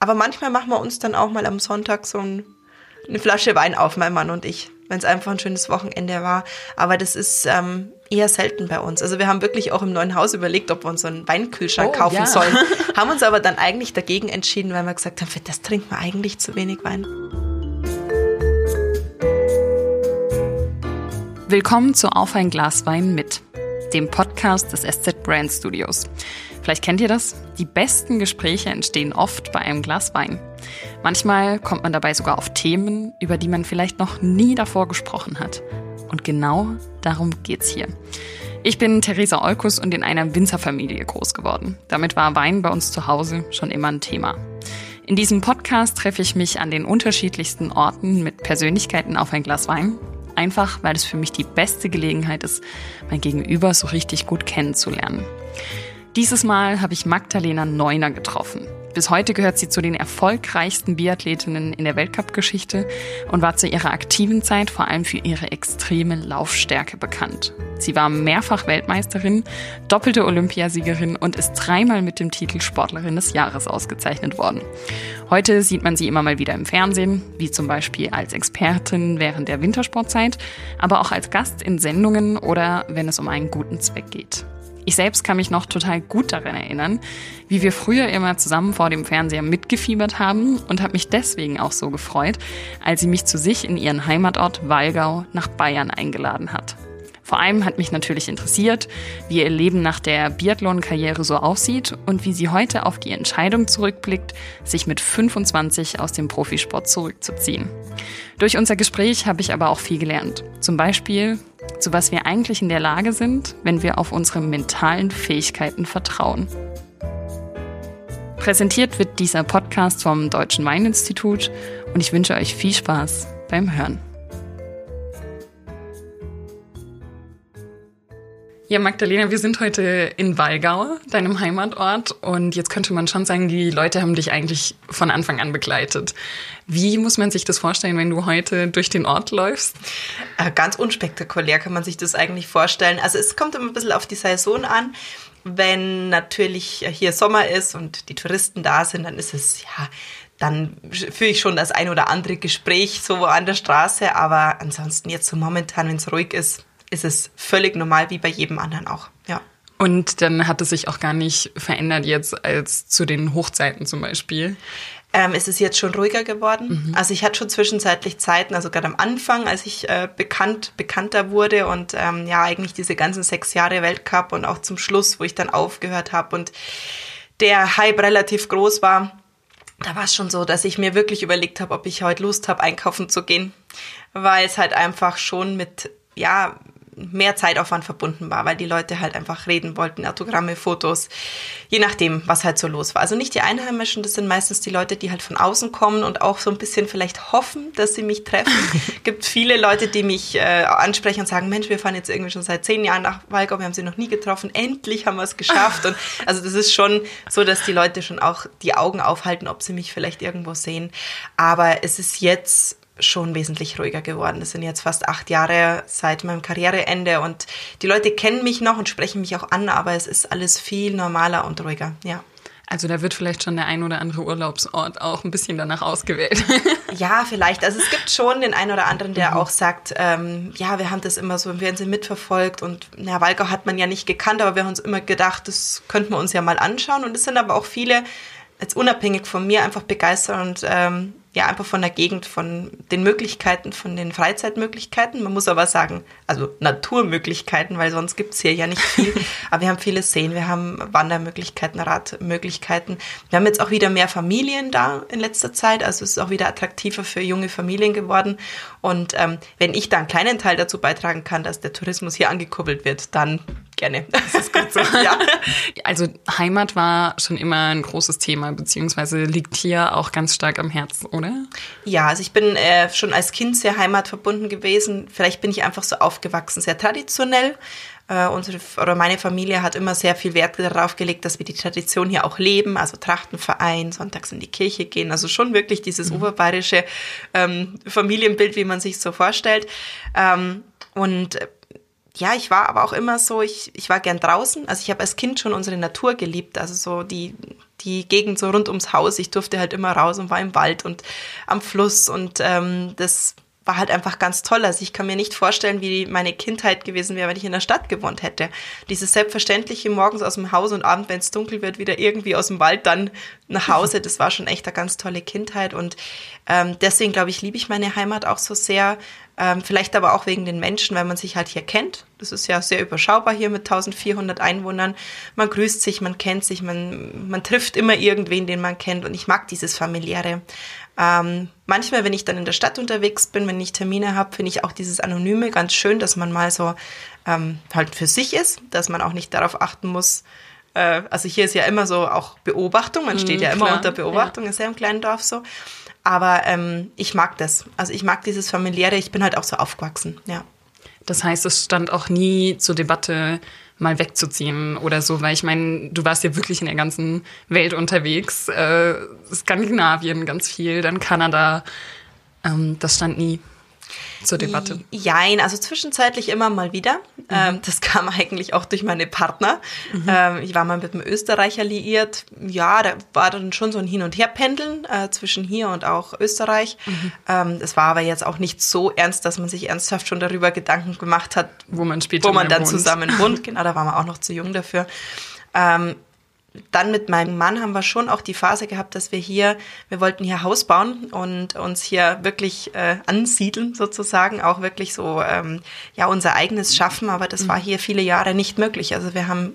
aber manchmal machen wir uns dann auch mal am Sonntag so ein, eine Flasche Wein auf, mein Mann und ich, wenn es einfach ein schönes Wochenende war. Aber das ist ähm, eher selten bei uns. Also wir haben wirklich auch im neuen Haus überlegt, ob wir uns so einen Weinkühlschrank oh, kaufen ja. sollen. haben uns aber dann eigentlich dagegen entschieden, weil wir gesagt haben, für das trinken wir eigentlich zu wenig Wein. Willkommen zu Auf ein Glas Wein mit, dem Podcast des SZ Brand Studios. Vielleicht kennt ihr das? Die besten Gespräche entstehen oft bei einem Glas Wein. Manchmal kommt man dabei sogar auf Themen, über die man vielleicht noch nie davor gesprochen hat. Und genau darum geht's hier. Ich bin Theresa Olkus und in einer Winzerfamilie groß geworden. Damit war Wein bei uns zu Hause schon immer ein Thema. In diesem Podcast treffe ich mich an den unterschiedlichsten Orten mit Persönlichkeiten auf ein Glas Wein. Einfach, weil es für mich die beste Gelegenheit ist, mein Gegenüber so richtig gut kennenzulernen. Dieses Mal habe ich Magdalena Neuner getroffen. Bis heute gehört sie zu den erfolgreichsten Biathletinnen in der Weltcup-Geschichte und war zu ihrer aktiven Zeit vor allem für ihre extreme Laufstärke bekannt. Sie war mehrfach Weltmeisterin, doppelte Olympiasiegerin und ist dreimal mit dem Titel Sportlerin des Jahres ausgezeichnet worden. Heute sieht man sie immer mal wieder im Fernsehen, wie zum Beispiel als Expertin während der Wintersportzeit, aber auch als Gast in Sendungen oder wenn es um einen guten Zweck geht. Ich selbst kann mich noch total gut daran erinnern, wie wir früher immer zusammen vor dem Fernseher mitgefiebert haben und habe mich deswegen auch so gefreut, als sie mich zu sich in ihren Heimatort Walgau nach Bayern eingeladen hat. Vor allem hat mich natürlich interessiert, wie ihr Leben nach der Biathlon-Karriere so aussieht und wie sie heute auf die Entscheidung zurückblickt, sich mit 25 aus dem Profisport zurückzuziehen. Durch unser Gespräch habe ich aber auch viel gelernt. Zum Beispiel, zu was wir eigentlich in der Lage sind, wenn wir auf unsere mentalen Fähigkeiten vertrauen. Präsentiert wird dieser Podcast vom Deutschen Weininstitut und ich wünsche euch viel Spaß beim Hören. Ja, Magdalena, wir sind heute in Walgau, deinem Heimatort. Und jetzt könnte man schon sagen, die Leute haben dich eigentlich von Anfang an begleitet. Wie muss man sich das vorstellen, wenn du heute durch den Ort läufst? Äh, ganz unspektakulär kann man sich das eigentlich vorstellen. Also es kommt immer ein bisschen auf die Saison an. Wenn natürlich hier Sommer ist und die Touristen da sind, dann ist es ja dann führe ich schon das ein oder andere Gespräch so an der Straße, aber ansonsten jetzt so momentan, wenn es ruhig ist, ist es völlig normal wie bei jedem anderen auch. Ja. Und dann hat es sich auch gar nicht verändert jetzt als zu den Hochzeiten zum Beispiel. Ähm, ist es jetzt schon ruhiger geworden. Mhm. Also ich hatte schon zwischenzeitlich Zeiten, also gerade am Anfang, als ich äh, bekannt, bekannter wurde und ähm, ja eigentlich diese ganzen sechs Jahre Weltcup und auch zum Schluss, wo ich dann aufgehört habe und der Hype relativ groß war, da war es schon so, dass ich mir wirklich überlegt habe, ob ich heute Lust habe, einkaufen zu gehen, weil es halt einfach schon mit ja mehr Zeitaufwand verbunden war, weil die Leute halt einfach reden wollten, Autogramme, Fotos, je nachdem, was halt so los war. Also nicht die Einheimischen, das sind meistens die Leute, die halt von außen kommen und auch so ein bisschen vielleicht hoffen, dass sie mich treffen. gibt viele Leute, die mich äh, ansprechen und sagen, Mensch, wir fahren jetzt irgendwie schon seit zehn Jahren nach Walgau, wir haben sie noch nie getroffen, endlich haben wir es geschafft. und also das ist schon so, dass die Leute schon auch die Augen aufhalten, ob sie mich vielleicht irgendwo sehen. Aber es ist jetzt schon wesentlich ruhiger geworden. Das sind jetzt fast acht Jahre seit meinem Karriereende und die Leute kennen mich noch und sprechen mich auch an, aber es ist alles viel normaler und ruhiger, ja. Also da wird vielleicht schon der ein oder andere Urlaubsort auch ein bisschen danach ausgewählt. ja, vielleicht. Also es gibt schon den einen oder anderen, der mhm. auch sagt, ähm, ja, wir haben das immer so im Fernsehen mitverfolgt und na, Walgau hat man ja nicht gekannt, aber wir haben uns immer gedacht, das könnten wir uns ja mal anschauen. Und es sind aber auch viele, jetzt unabhängig von mir, einfach begeistert und ähm, ja, einfach von der Gegend, von den Möglichkeiten, von den Freizeitmöglichkeiten. Man muss aber sagen, also Naturmöglichkeiten, weil sonst gibt's hier ja nicht viel. aber wir haben viele Seen, wir haben Wandermöglichkeiten, Radmöglichkeiten. Wir haben jetzt auch wieder mehr Familien da in letzter Zeit. Also es ist auch wieder attraktiver für junge Familien geworden. Und ähm, wenn ich da einen kleinen Teil dazu beitragen kann, dass der Tourismus hier angekuppelt wird, dann gerne. Das ist gut so. ja. Also Heimat war schon immer ein großes Thema, beziehungsweise liegt hier auch ganz stark am Herzen, oder? Ja, also ich bin äh, schon als Kind sehr heimatverbunden gewesen. Vielleicht bin ich einfach so aufgewachsen, sehr traditionell. Äh, unsere oder meine Familie hat immer sehr viel Wert darauf gelegt, dass wir die Tradition hier auch leben, also Trachtenverein, sonntags in die Kirche gehen, also schon wirklich dieses mhm. oberbayerische ähm, Familienbild, wie man sich so vorstellt. Ähm, und ja, ich war aber auch immer so, ich, ich war gern draußen. Also ich habe als Kind schon unsere Natur geliebt. Also so die, die Gegend so rund ums Haus. Ich durfte halt immer raus und war im Wald und am Fluss. Und ähm, das war halt einfach ganz toll. Also ich kann mir nicht vorstellen, wie meine Kindheit gewesen wäre, wenn ich in der Stadt gewohnt hätte. Dieses selbstverständliche morgens aus dem Haus und abend, wenn es dunkel wird, wieder irgendwie aus dem Wald dann nach Hause. Das war schon echt eine ganz tolle Kindheit und ähm, deswegen glaube ich, liebe ich meine Heimat auch so sehr. Ähm, vielleicht aber auch wegen den Menschen, weil man sich halt hier kennt. Das ist ja sehr überschaubar hier mit 1400 Einwohnern. Man grüßt sich, man kennt sich, man, man trifft immer irgendwen, den man kennt und ich mag dieses familiäre. Ähm, manchmal, wenn ich dann in der Stadt unterwegs bin, wenn ich Termine habe, finde ich auch dieses Anonyme ganz schön, dass man mal so ähm, halt für sich ist, dass man auch nicht darauf achten muss. Äh, also hier ist ja immer so auch Beobachtung, man steht mhm, ja immer klar, unter Beobachtung, ja. ist ja im kleinen Dorf so. Aber ähm, ich mag das. Also ich mag dieses familiäre, ich bin halt auch so aufgewachsen, ja. Das heißt, es stand auch nie zur Debatte, mal wegzuziehen oder so, weil ich meine, du warst ja wirklich in der ganzen Welt unterwegs. Äh, Skandinavien ganz viel, dann Kanada. Ähm, das stand nie zur Debatte? Jein, also zwischenzeitlich immer mal wieder. Mhm. Ähm, das kam eigentlich auch durch meine Partner. Mhm. Ähm, ich war mal mit einem Österreicher liiert. Ja, da war dann schon so ein Hin- und Herpendeln äh, zwischen hier und auch Österreich. Mhm. Ähm, es war aber jetzt auch nicht so ernst, dass man sich ernsthaft schon darüber Gedanken gemacht hat, wo man später wo man dann wohnt. zusammen wohnt. Genau, da war man auch noch zu jung dafür. Ähm, dann mit meinem Mann haben wir schon auch die Phase gehabt, dass wir hier, wir wollten hier Haus bauen und uns hier wirklich äh, ansiedeln sozusagen, auch wirklich so ähm, ja unser eigenes schaffen, aber das mhm. war hier viele Jahre nicht möglich. Also wir haben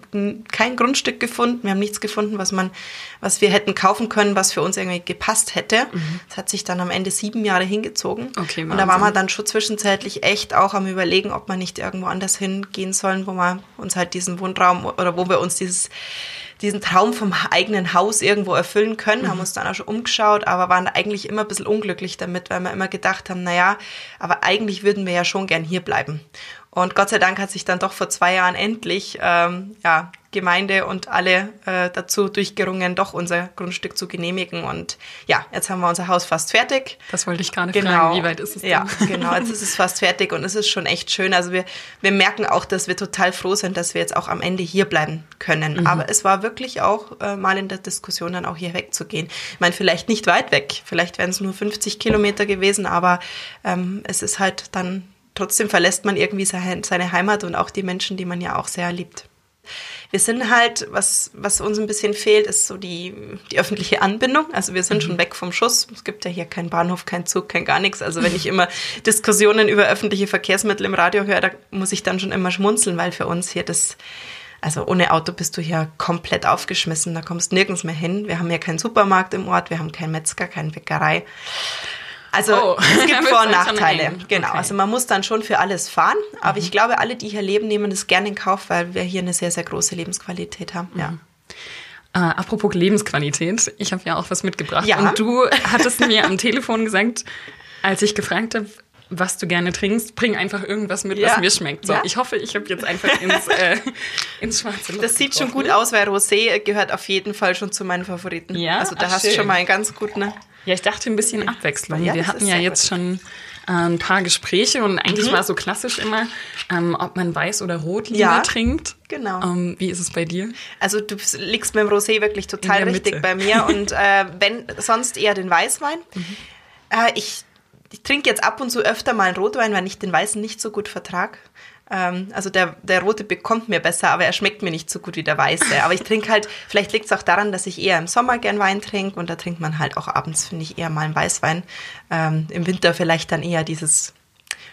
kein Grundstück gefunden, wir haben nichts gefunden, was man, was wir hätten kaufen können, was für uns irgendwie gepasst hätte. Mhm. Das hat sich dann am Ende sieben Jahre hingezogen. Okay, und da waren wir dann schon zwischenzeitlich echt auch am überlegen, ob man nicht irgendwo anders hingehen sollen, wo wir uns halt diesen Wohnraum oder wo wir uns dieses diesen Traum vom eigenen Haus irgendwo erfüllen können, mhm. haben uns dann auch schon umgeschaut, aber waren eigentlich immer ein bisschen unglücklich damit, weil wir immer gedacht haben, naja, aber eigentlich würden wir ja schon gern hier bleiben. Und Gott sei Dank hat sich dann doch vor zwei Jahren endlich ähm, ja, Gemeinde und alle äh, dazu durchgerungen, doch unser Grundstück zu genehmigen. Und ja, jetzt haben wir unser Haus fast fertig. Das wollte ich gar nicht genau. fragen, wie weit ist es denn? Ja, genau, jetzt ist es fast fertig und es ist schon echt schön. Also wir, wir merken auch, dass wir total froh sind, dass wir jetzt auch am Ende hier bleiben können. Mhm. Aber es war wirklich auch äh, mal in der Diskussion dann auch hier wegzugehen. Ich meine, vielleicht nicht weit weg, vielleicht wären es nur 50 Kilometer gewesen, aber ähm, es ist halt dann trotzdem verlässt man irgendwie seine Heimat und auch die Menschen, die man ja auch sehr liebt. Wir sind halt, was, was uns ein bisschen fehlt, ist so die, die öffentliche Anbindung. Also wir sind mhm. schon weg vom Schuss. Es gibt ja hier keinen Bahnhof, keinen Zug, kein gar nichts. Also wenn ich immer Diskussionen über öffentliche Verkehrsmittel im Radio höre, da muss ich dann schon immer schmunzeln, weil für uns hier das, also ohne Auto bist du hier komplett aufgeschmissen. Da kommst nirgends mehr hin. Wir haben ja keinen Supermarkt im Ort, wir haben keinen Metzger, keine Bäckerei. Also oh. es gibt Vor- und Nachteile. Genau. Okay. Also man muss dann schon für alles fahren. Aber mhm. ich glaube, alle, die hier leben, nehmen das gerne in Kauf, weil wir hier eine sehr, sehr große Lebensqualität haben. Mhm. Ja. Äh, apropos Lebensqualität, ich habe ja auch was mitgebracht. Ja. Und du hattest mir am Telefon gesagt, als ich gefragt habe, was du gerne trinkst, bring einfach irgendwas mit, ja. was mir schmeckt. So, ja? ich hoffe, ich habe jetzt einfach ins, äh, ins schwarze Loch Das sieht schon gut aus, weil Rosé gehört auf jeden Fall schon zu meinen Favoriten. Ja, also da Ach, hast du schon mal einen ganz guten. Ja, ich dachte ein bisschen Abwechslung. Ja, Wir hatten ja jetzt schon äh, ein paar Gespräche und eigentlich mhm. war so klassisch immer, ähm, ob man weiß oder rot lieber ja, trinkt. Genau. Ähm, wie ist es bei dir? Also du liegst mit dem Rosé wirklich total richtig Mitte. bei mir und äh, wenn sonst eher den Weißwein. Mhm. Äh, ich ich trinke jetzt ab und zu öfter mal einen Rotwein, weil ich den weißen nicht so gut vertrag. Ähm, also der, der rote bekommt mir besser, aber er schmeckt mir nicht so gut wie der weiße. Aber ich trinke halt, vielleicht liegt es auch daran, dass ich eher im Sommer gern Wein trinke und da trinkt man halt auch abends, finde ich, eher mal einen Weißwein. Ähm, Im Winter vielleicht dann eher dieses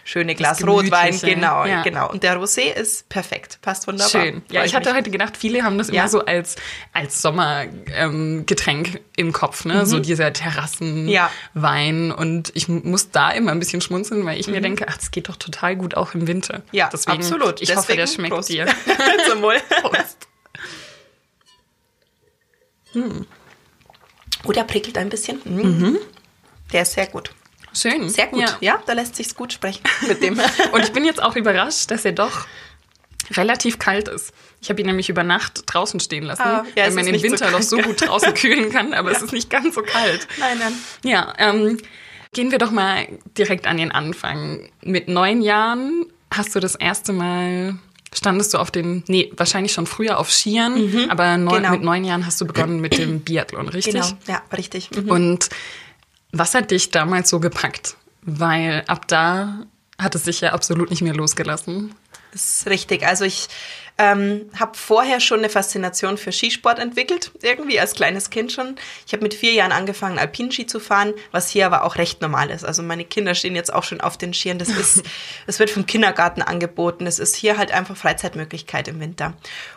schöne Glas Rotwein, genau, ja. genau. Und der Rosé ist perfekt, passt wunderbar. Schön. Ja, ich hatte mich. heute gedacht, viele haben das ja. immer so als als Sommergetränk ähm, im Kopf, ne? Mhm. So dieser Terrassenwein. Ja. Und ich muss da immer ein bisschen schmunzeln, weil ich mhm. mir denke, ach, das geht doch total gut auch im Winter. Ja, Deswegen, absolut. Ich Deswegen hoffe, der schmeckt Prost. dir. Zum Wohl. Prost. Hm. Oh, der prickelt ein bisschen. Mhm. mhm. Der ist sehr gut. Schön. Sehr gut. Ja, ja da lässt sich's gut sprechen mit dem. Und ich bin jetzt auch überrascht, dass er doch relativ kalt ist. Ich habe ihn nämlich über Nacht draußen stehen lassen, ah, ja, weil man im Winter so noch so gut draußen kühlen kann, aber ja. es ist nicht ganz so kalt. Nein, nein. Ja, ähm, gehen wir doch mal direkt an den Anfang. Mit neun Jahren hast du das erste Mal standest du auf den, nee, wahrscheinlich schon früher auf Skiern, mhm, aber neun, genau. mit neun Jahren hast du begonnen mit dem Biathlon, richtig? Genau, ja, richtig. Mhm. Und was hat dich damals so gepackt? Weil ab da hat es sich ja absolut nicht mehr losgelassen. Das ist richtig. Also ich ähm, habe vorher schon eine Faszination für Skisport entwickelt, irgendwie als kleines Kind schon. Ich habe mit vier Jahren angefangen, Alpinski zu fahren, was hier aber auch recht normal ist. Also meine Kinder stehen jetzt auch schon auf den Skiern. Das ist, das wird vom Kindergarten angeboten. Es ist hier halt einfach Freizeitmöglichkeit im Winter.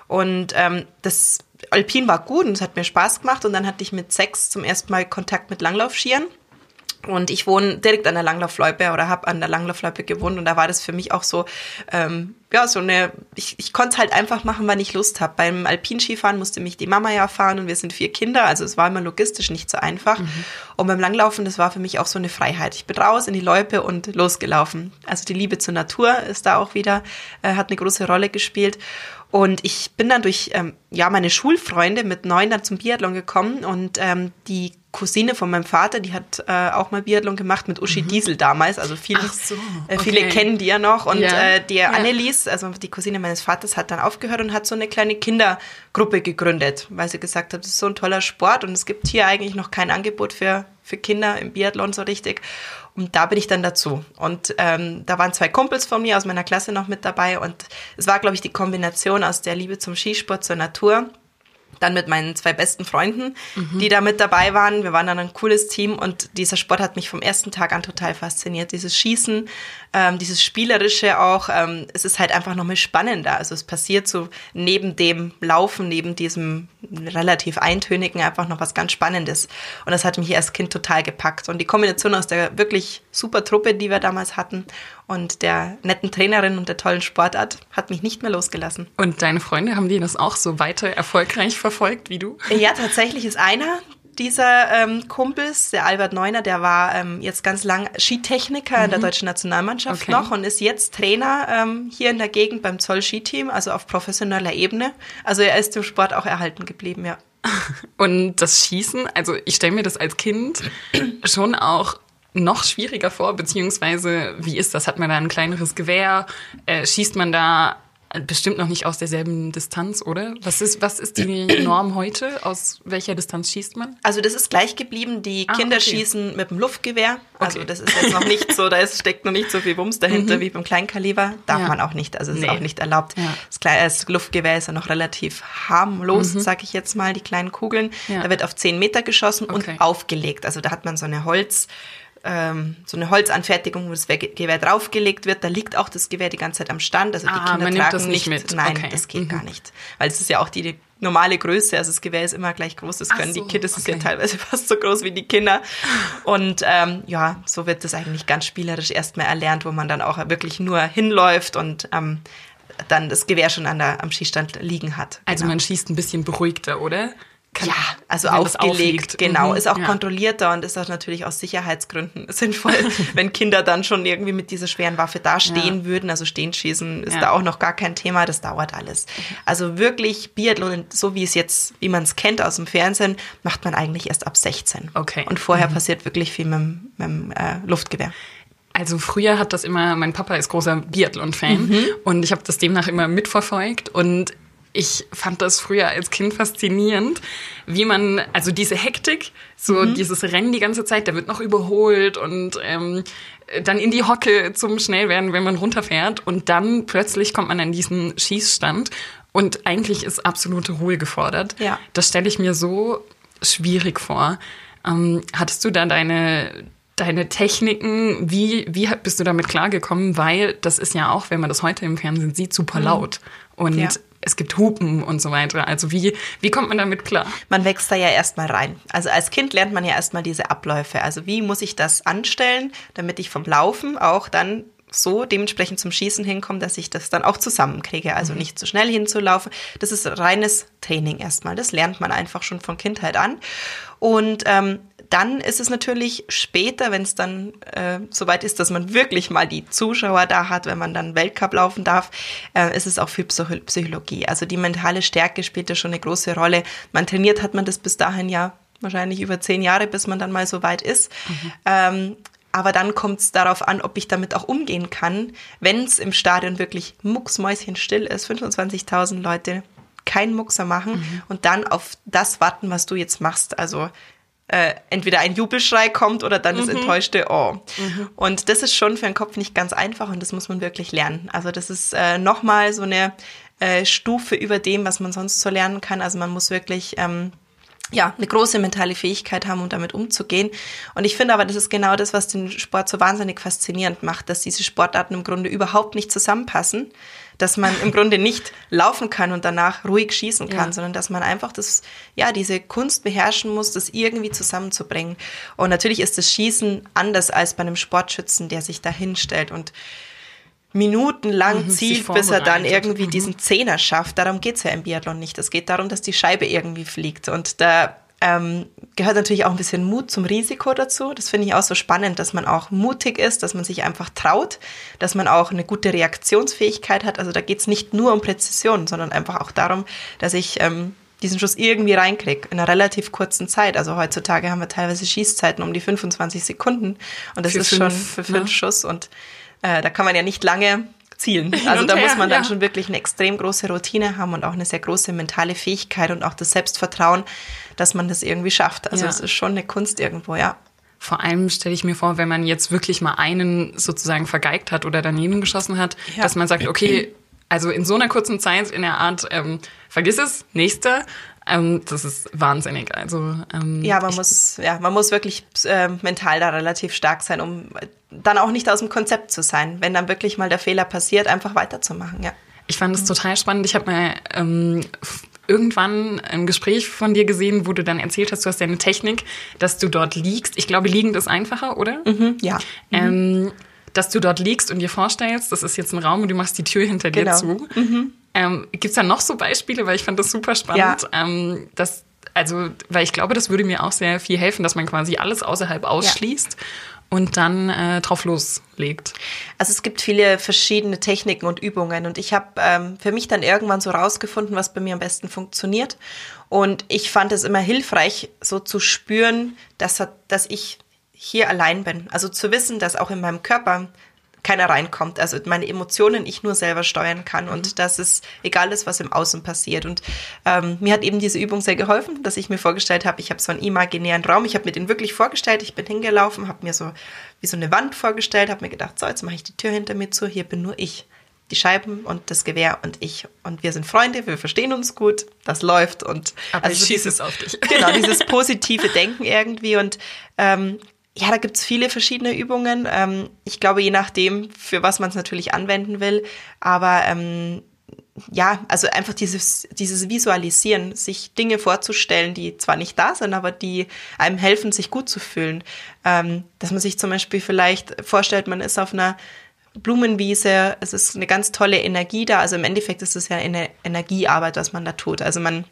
Und ähm, das Alpin war gut und es hat mir Spaß gemacht. Und dann hatte ich mit sechs zum ersten Mal Kontakt mit Langlaufskiern. Und ich wohne direkt an der Langlaufloipe oder habe an der Langlaufloipe gewohnt und da war das für mich auch so, ähm, ja, so eine, ich, ich konnte es halt einfach machen, wann ich Lust habe. Beim Alpinskifahren musste mich die Mama ja fahren und wir sind vier Kinder, also es war immer logistisch nicht so einfach. Mhm. Und beim Langlaufen, das war für mich auch so eine Freiheit. Ich bin raus in die Loipe und losgelaufen. Also die Liebe zur Natur ist da auch wieder, äh, hat eine große Rolle gespielt. Und ich bin dann durch ähm, ja meine Schulfreunde mit neun dann zum Biathlon gekommen und ähm, die Cousine von meinem Vater, die hat äh, auch mal Biathlon gemacht mit Uschi mhm. Diesel damals. Also viele, so, okay. äh, viele kennen die ja noch. Und ja. äh, die ja. Annelies, also die Cousine meines Vaters, hat dann aufgehört und hat so eine kleine Kindergruppe gegründet, weil sie gesagt hat, das ist so ein toller Sport und es gibt hier eigentlich noch kein Angebot für, für Kinder im Biathlon so richtig. Und da bin ich dann dazu. Und ähm, da waren zwei Kumpels von mir aus meiner Klasse noch mit dabei. Und es war, glaube ich, die Kombination aus der Liebe zum Skisport, zur Natur dann mit meinen zwei besten Freunden, mhm. die da mit dabei waren. Wir waren dann ein cooles Team und dieser Sport hat mich vom ersten Tag an total fasziniert. Dieses Schießen, ähm, dieses Spielerische auch, ähm, es ist halt einfach nochmal spannender. Also es passiert so neben dem Laufen, neben diesem relativ eintönigen einfach noch was ganz Spannendes. Und das hat mich als Kind total gepackt. Und die Kombination aus der wirklich super Truppe, die wir damals hatten und der netten Trainerin und der tollen Sportart hat mich nicht mehr losgelassen. Und deine Freunde, haben die das auch so weiter erfolgreich verfolgt wie du? Ja, tatsächlich ist einer dieser ähm, Kumpels, der Albert Neuner, der war ähm, jetzt ganz lang Skitechniker mhm. in der mhm. deutschen Nationalmannschaft okay. noch und ist jetzt Trainer ähm, hier in der Gegend beim Zoll Skiteam, also auf professioneller Ebene. Also er ist dem Sport auch erhalten geblieben, ja. Und das Schießen, also ich stelle mir das als Kind schon auch noch schwieriger vor, beziehungsweise wie ist das? Hat man da ein kleineres Gewehr? Äh, schießt man da bestimmt noch nicht aus derselben Distanz, oder? Was ist, was ist die Norm heute? Aus welcher Distanz schießt man? Also das ist gleich geblieben. Die ah, Kinder okay. schießen mit dem Luftgewehr. Also okay. das ist jetzt noch nicht so, da ist, steckt noch nicht so viel Bums dahinter mhm. wie beim Kleinkaliber. Darf ja. man auch nicht. Also es nee. ist auch nicht erlaubt. Ja. Das, das, Luftgewehr ist ja noch relativ harmlos, mhm. sag ich jetzt mal, die kleinen Kugeln. Ja. Da wird auf 10 Meter geschossen okay. und aufgelegt. Also da hat man so eine Holz ähm, so eine Holzanfertigung, wo das Gewehr draufgelegt wird. Da liegt auch das Gewehr die ganze Zeit am Stand. Also die ah, Kinder tragen das nicht, mit. Nein, okay. das geht mhm. gar nicht. Weil es ist ja auch die, die normale Größe. Also das Gewehr ist immer gleich groß. Das können so, die Kinder. Das okay. ist ja teilweise fast so groß wie die Kinder. Und ähm, ja, so wird das eigentlich ganz spielerisch erstmal erlernt, wo man dann auch wirklich nur hinläuft und ähm, dann das Gewehr schon an der, am Schießstand liegen hat. Also genau. man schießt ein bisschen beruhigter, oder? Kann, ja, also aufgelegt, genau, mhm, ist auch ja. kontrollierter und ist auch natürlich aus Sicherheitsgründen sinnvoll, wenn Kinder dann schon irgendwie mit dieser schweren Waffe dastehen ja. würden. Also stehen schießen ist ja. da auch noch gar kein Thema, das dauert alles. Also wirklich Biathlon, so wie es jetzt, wie man es kennt aus dem Fernsehen, macht man eigentlich erst ab 16. Okay. Und vorher mhm. passiert wirklich viel mit, mit dem äh, Luftgewehr. Also früher hat das immer, mein Papa ist großer Biathlon-Fan mhm. und ich habe das demnach immer mitverfolgt und ich fand das früher als Kind faszinierend, wie man, also diese Hektik, so mhm. dieses Rennen die ganze Zeit, der wird noch überholt und ähm, dann in die Hocke zum Schnellwerden, wenn man runterfährt und dann plötzlich kommt man an diesen Schießstand und eigentlich ist absolute Ruhe gefordert. Ja. Das stelle ich mir so schwierig vor. Ähm, hattest du da deine deine Techniken, wie, wie bist du damit klargekommen? Weil das ist ja auch, wenn man das heute im Fernsehen sieht, super mhm. laut. Und ja es gibt Hupen und so weiter. Also wie, wie kommt man damit klar? Man wächst da ja erstmal rein. Also als Kind lernt man ja erstmal diese Abläufe. Also wie muss ich das anstellen, damit ich vom Laufen auch dann so dementsprechend zum Schießen hinkomme, dass ich das dann auch zusammenkriege. Also mhm. nicht zu schnell hinzulaufen. Das ist reines Training erstmal. Das lernt man einfach schon von Kindheit an. Und ähm, dann ist es natürlich später, wenn es dann äh, soweit ist, dass man wirklich mal die Zuschauer da hat, wenn man dann Weltcup laufen darf, äh, ist es auch viel Psychologie. Also die mentale Stärke spielt da schon eine große Rolle. Man trainiert hat man das bis dahin ja wahrscheinlich über zehn Jahre, bis man dann mal so weit ist. Mhm. Ähm, aber dann kommt es darauf an, ob ich damit auch umgehen kann, wenn es im Stadion wirklich mucksmäuschenstill ist, 25.000 Leute keinen Muckser machen mhm. und dann auf das warten, was du jetzt machst. Also äh, entweder ein Jubelschrei kommt oder dann mhm. das enttäuschte Oh. Mhm. Und das ist schon für den Kopf nicht ganz einfach und das muss man wirklich lernen. Also das ist äh, nochmal so eine äh, Stufe über dem, was man sonst so lernen kann. Also man muss wirklich ähm, ja, eine große mentale Fähigkeit haben, um damit umzugehen. Und ich finde aber, das ist genau das, was den Sport so wahnsinnig faszinierend macht, dass diese Sportarten im Grunde überhaupt nicht zusammenpassen, dass man im Grunde nicht laufen kann und danach ruhig schießen kann, ja. sondern dass man einfach das, ja, diese Kunst beherrschen muss, das irgendwie zusammenzubringen. Und natürlich ist das Schießen anders als bei einem Sportschützen, der sich da hinstellt und minutenlang mhm, zielt, bis er dann irgendwie mhm. diesen Zehner schafft. Darum geht's ja im Biathlon nicht. Es geht darum, dass die Scheibe irgendwie fliegt. Und da ähm, gehört natürlich auch ein bisschen Mut zum Risiko dazu. Das finde ich auch so spannend, dass man auch mutig ist, dass man sich einfach traut, dass man auch eine gute Reaktionsfähigkeit hat. Also da geht's nicht nur um Präzision, sondern einfach auch darum, dass ich ähm, diesen Schuss irgendwie reinkriege in einer relativ kurzen Zeit. Also heutzutage haben wir teilweise Schießzeiten um die 25 Sekunden und das für ist fünf, schon für fünf ne? Schuss und äh, da kann man ja nicht lange zielen. Also da her, muss man dann ja. schon wirklich eine extrem große Routine haben und auch eine sehr große mentale Fähigkeit und auch das Selbstvertrauen, dass man das irgendwie schafft. Also es ja. ist schon eine Kunst irgendwo, ja. Vor allem stelle ich mir vor, wenn man jetzt wirklich mal einen sozusagen vergeigt hat oder daneben geschossen hat, ja. dass man sagt, okay, also in so einer kurzen Zeit in der Art, ähm, vergiss es, nächster, ähm, das ist wahnsinnig. Also ähm, ja, man muss ja, man muss wirklich äh, mental da relativ stark sein, um dann auch nicht aus dem Konzept zu sein, wenn dann wirklich mal der Fehler passiert, einfach weiterzumachen. Ja. Ich fand es total spannend. Ich habe mal ähm, irgendwann ein Gespräch von dir gesehen, wo du dann erzählt hast, du hast deine Technik, dass du dort liegst. Ich glaube, liegend ist einfacher, oder? Mhm, ja. Ähm, dass du dort liegst und dir vorstellst, das ist jetzt ein Raum und du machst die Tür hinter dir genau. zu. Mhm. Ähm, Gibt es da noch so Beispiele? Weil ich fand das super spannend, ja. ähm, dass, also, weil ich glaube, das würde mir auch sehr viel helfen, dass man quasi alles außerhalb ausschließt. Ja und dann äh, drauf loslegt. Also es gibt viele verschiedene Techniken und Übungen und ich habe ähm, für mich dann irgendwann so rausgefunden, was bei mir am besten funktioniert. Und ich fand es immer hilfreich, so zu spüren, dass, dass ich hier allein bin. Also zu wissen, dass auch in meinem Körper keiner reinkommt. Also meine Emotionen ich nur selber steuern kann und mhm. dass es egal ist, was im Außen passiert. Und ähm, mir hat eben diese Übung sehr geholfen, dass ich mir vorgestellt habe, ich habe so einen imaginären Raum. Ich habe mir den wirklich vorgestellt. Ich bin hingelaufen, habe mir so wie so eine Wand vorgestellt, habe mir gedacht, so jetzt mache ich die Tür hinter mir zu. Hier bin nur ich die Scheiben und das Gewehr und ich. Und wir sind Freunde, wir verstehen uns gut, das läuft und Aber also ich schieße es auf dich. Genau, dieses positive Denken irgendwie. Und ähm, ja, da gibt's viele verschiedene Übungen. Ähm, ich glaube, je nachdem, für was man es natürlich anwenden will. Aber ähm, ja, also einfach dieses, dieses Visualisieren, sich Dinge vorzustellen, die zwar nicht da sind, aber die einem helfen, sich gut zu fühlen. Ähm, dass man sich zum Beispiel vielleicht vorstellt, man ist auf einer Blumenwiese, es ist eine ganz tolle Energie da. Also im Endeffekt ist es ja eine Energiearbeit, was man da tut. Also man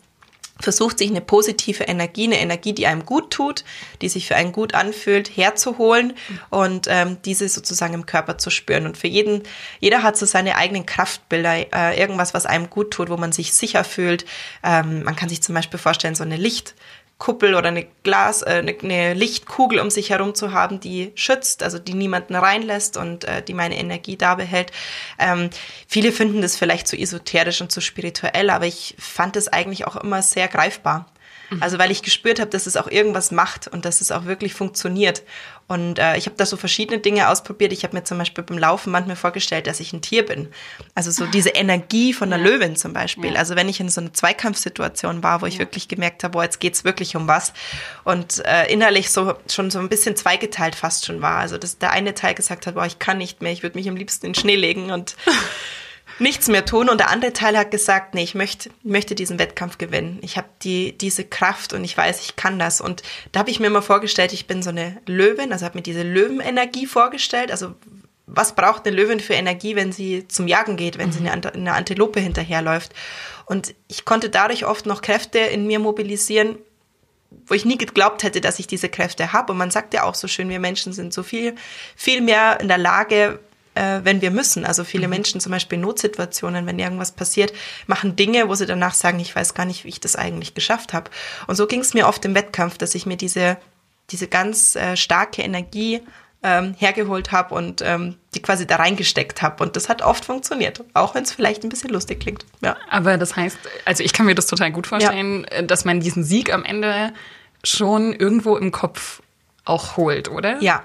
versucht sich eine positive Energie, eine Energie, die einem gut tut, die sich für einen gut anfühlt, herzuholen und ähm, diese sozusagen im Körper zu spüren. Und für jeden, jeder hat so seine eigenen Kraftbilder, äh, irgendwas, was einem gut tut, wo man sich sicher fühlt. Ähm, man kann sich zum Beispiel vorstellen, so eine Licht, Kuppel oder eine Glas, äh, eine, eine, Lichtkugel um sich herum zu haben, die schützt, also die niemanden reinlässt und äh, die meine Energie da behält. Ähm, viele finden das vielleicht zu esoterisch und zu spirituell, aber ich fand es eigentlich auch immer sehr greifbar. Mhm. Also weil ich gespürt habe, dass es auch irgendwas macht und dass es auch wirklich funktioniert. Und äh, ich habe da so verschiedene Dinge ausprobiert. Ich habe mir zum Beispiel beim Laufen manchmal vorgestellt, dass ich ein Tier bin. Also so diese Energie von einer ja. Löwin zum Beispiel. Ja. Also wenn ich in so einer Zweikampfsituation war, wo ich ja. wirklich gemerkt habe, boah, jetzt geht's wirklich um was. Und äh, innerlich so schon so ein bisschen zweigeteilt fast schon war. Also dass der eine Teil gesagt hat, boah, ich kann nicht mehr, ich würde mich am liebsten in den Schnee legen und nichts mehr tun. Und der andere Teil hat gesagt, nee, ich möchte, möchte diesen Wettkampf gewinnen. Ich habe die, diese Kraft und ich weiß, ich kann das. Und da habe ich mir immer vorgestellt, ich bin so eine Löwin, also habe mir diese Löwenenergie vorgestellt. Also was braucht eine Löwin für Energie, wenn sie zum Jagen geht, wenn mhm. sie eine, eine Antilope hinterherläuft? Und ich konnte dadurch oft noch Kräfte in mir mobilisieren, wo ich nie geglaubt hätte, dass ich diese Kräfte habe. Und man sagt ja auch so schön, wir Menschen sind so viel, viel mehr in der Lage, äh, wenn wir müssen. Also viele mhm. Menschen, zum Beispiel in Notsituationen, wenn irgendwas passiert, machen Dinge, wo sie danach sagen, ich weiß gar nicht, wie ich das eigentlich geschafft habe. Und so ging es mir oft im Wettkampf, dass ich mir diese, diese ganz äh, starke Energie ähm, hergeholt habe und ähm, die quasi da reingesteckt habe. Und das hat oft funktioniert, auch wenn es vielleicht ein bisschen lustig klingt. Ja. Aber das heißt, also ich kann mir das total gut vorstellen, ja. dass man diesen Sieg am Ende schon irgendwo im Kopf auch holt, oder? Ja.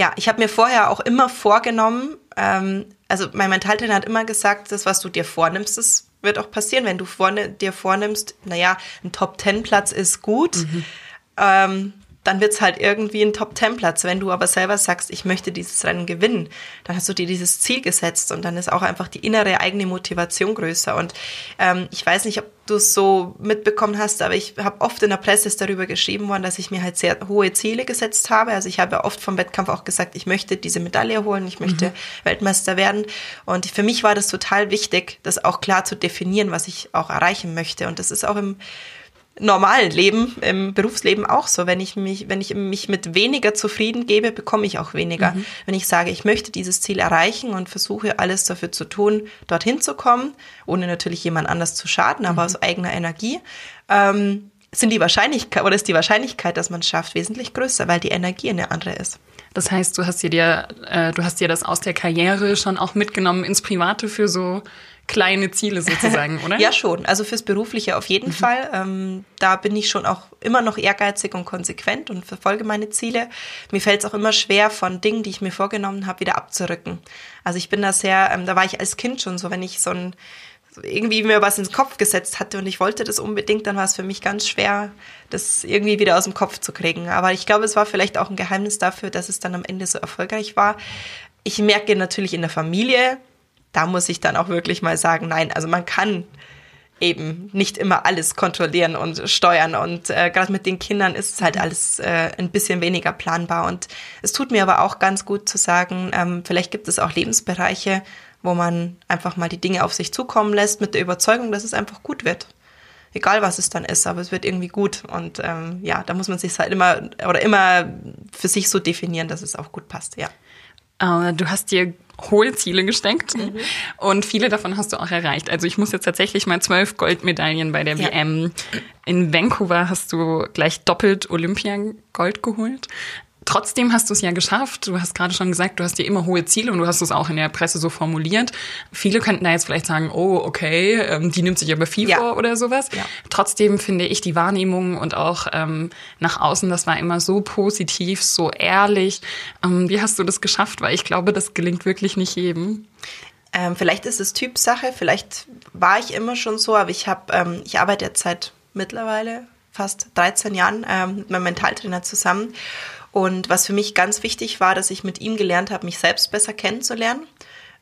Ja, ich habe mir vorher auch immer vorgenommen, ähm, also mein Mentaltrainer hat immer gesagt, das, was du dir vornimmst, das wird auch passieren, wenn du vorne, dir vornimmst, naja, ein Top-10-Platz ist gut. Mhm. Ähm, dann wird es halt irgendwie ein Top-10-Platz. Wenn du aber selber sagst, ich möchte dieses Rennen gewinnen, dann hast du dir dieses Ziel gesetzt und dann ist auch einfach die innere eigene Motivation größer. Und ähm, ich weiß nicht, ob du es so mitbekommen hast, aber ich habe oft in der Presse ist darüber geschrieben worden, dass ich mir halt sehr hohe Ziele gesetzt habe. Also ich habe oft vom Wettkampf auch gesagt, ich möchte diese Medaille holen, ich möchte mhm. Weltmeister werden. Und für mich war das total wichtig, das auch klar zu definieren, was ich auch erreichen möchte. Und das ist auch im normalen Leben, im Berufsleben auch so. Wenn ich mich, wenn ich mich mit weniger zufrieden gebe, bekomme ich auch weniger. Mhm. Wenn ich sage, ich möchte dieses Ziel erreichen und versuche alles dafür zu tun, dorthin zu kommen, ohne natürlich jemand anders zu schaden, aber mhm. aus eigener Energie, ähm, sind die Wahrscheinlichkeit oder ist die Wahrscheinlichkeit, dass man es schafft, wesentlich größer, weil die Energie eine andere ist. Das heißt, du hast dir, äh, du hast dir das aus der Karriere schon auch mitgenommen ins Private für so kleine Ziele sozusagen, oder? ja, schon. Also fürs Berufliche auf jeden mhm. Fall. Ähm, da bin ich schon auch immer noch ehrgeizig und konsequent und verfolge meine Ziele. Mir fällt es auch immer schwer, von Dingen, die ich mir vorgenommen habe, wieder abzurücken. Also ich bin da sehr, ähm, da war ich als Kind schon so, wenn ich so ein irgendwie mir was ins Kopf gesetzt hatte und ich wollte das unbedingt, dann war es für mich ganz schwer, das irgendwie wieder aus dem Kopf zu kriegen. Aber ich glaube, es war vielleicht auch ein Geheimnis dafür, dass es dann am Ende so erfolgreich war. Ich merke natürlich in der Familie, da muss ich dann auch wirklich mal sagen, nein, also man kann eben nicht immer alles kontrollieren und steuern. Und äh, gerade mit den Kindern ist es halt alles äh, ein bisschen weniger planbar. Und es tut mir aber auch ganz gut zu sagen, ähm, vielleicht gibt es auch Lebensbereiche, wo man einfach mal die Dinge auf sich zukommen lässt, mit der Überzeugung, dass es einfach gut wird. Egal was es dann ist, aber es wird irgendwie gut. Und ähm, ja, da muss man sich halt immer oder immer für sich so definieren, dass es auch gut passt, ja. Uh, du hast dir hohe Ziele gesteckt mhm. und viele davon hast du auch erreicht. Also ich muss jetzt tatsächlich mal zwölf Goldmedaillen bei der ja. WM. In Vancouver hast du gleich doppelt Olympia-Gold geholt. Trotzdem hast du es ja geschafft. Du hast gerade schon gesagt, du hast dir immer hohe Ziele und du hast es auch in der Presse so formuliert. Viele könnten da jetzt vielleicht sagen, oh, okay, ähm, die nimmt sich aber viel ja. vor oder sowas. Ja. Trotzdem finde ich die Wahrnehmung und auch ähm, nach außen, das war immer so positiv, so ehrlich. Ähm, wie hast du das geschafft? Weil ich glaube, das gelingt wirklich nicht jedem. Ähm, vielleicht ist es Typsache, vielleicht war ich immer schon so, aber ich habe, ähm, ich arbeite jetzt seit mittlerweile fast 13 Jahren ähm, mit meinem Mentaltrainer zusammen. Und was für mich ganz wichtig war, dass ich mit ihm gelernt habe, mich selbst besser kennenzulernen,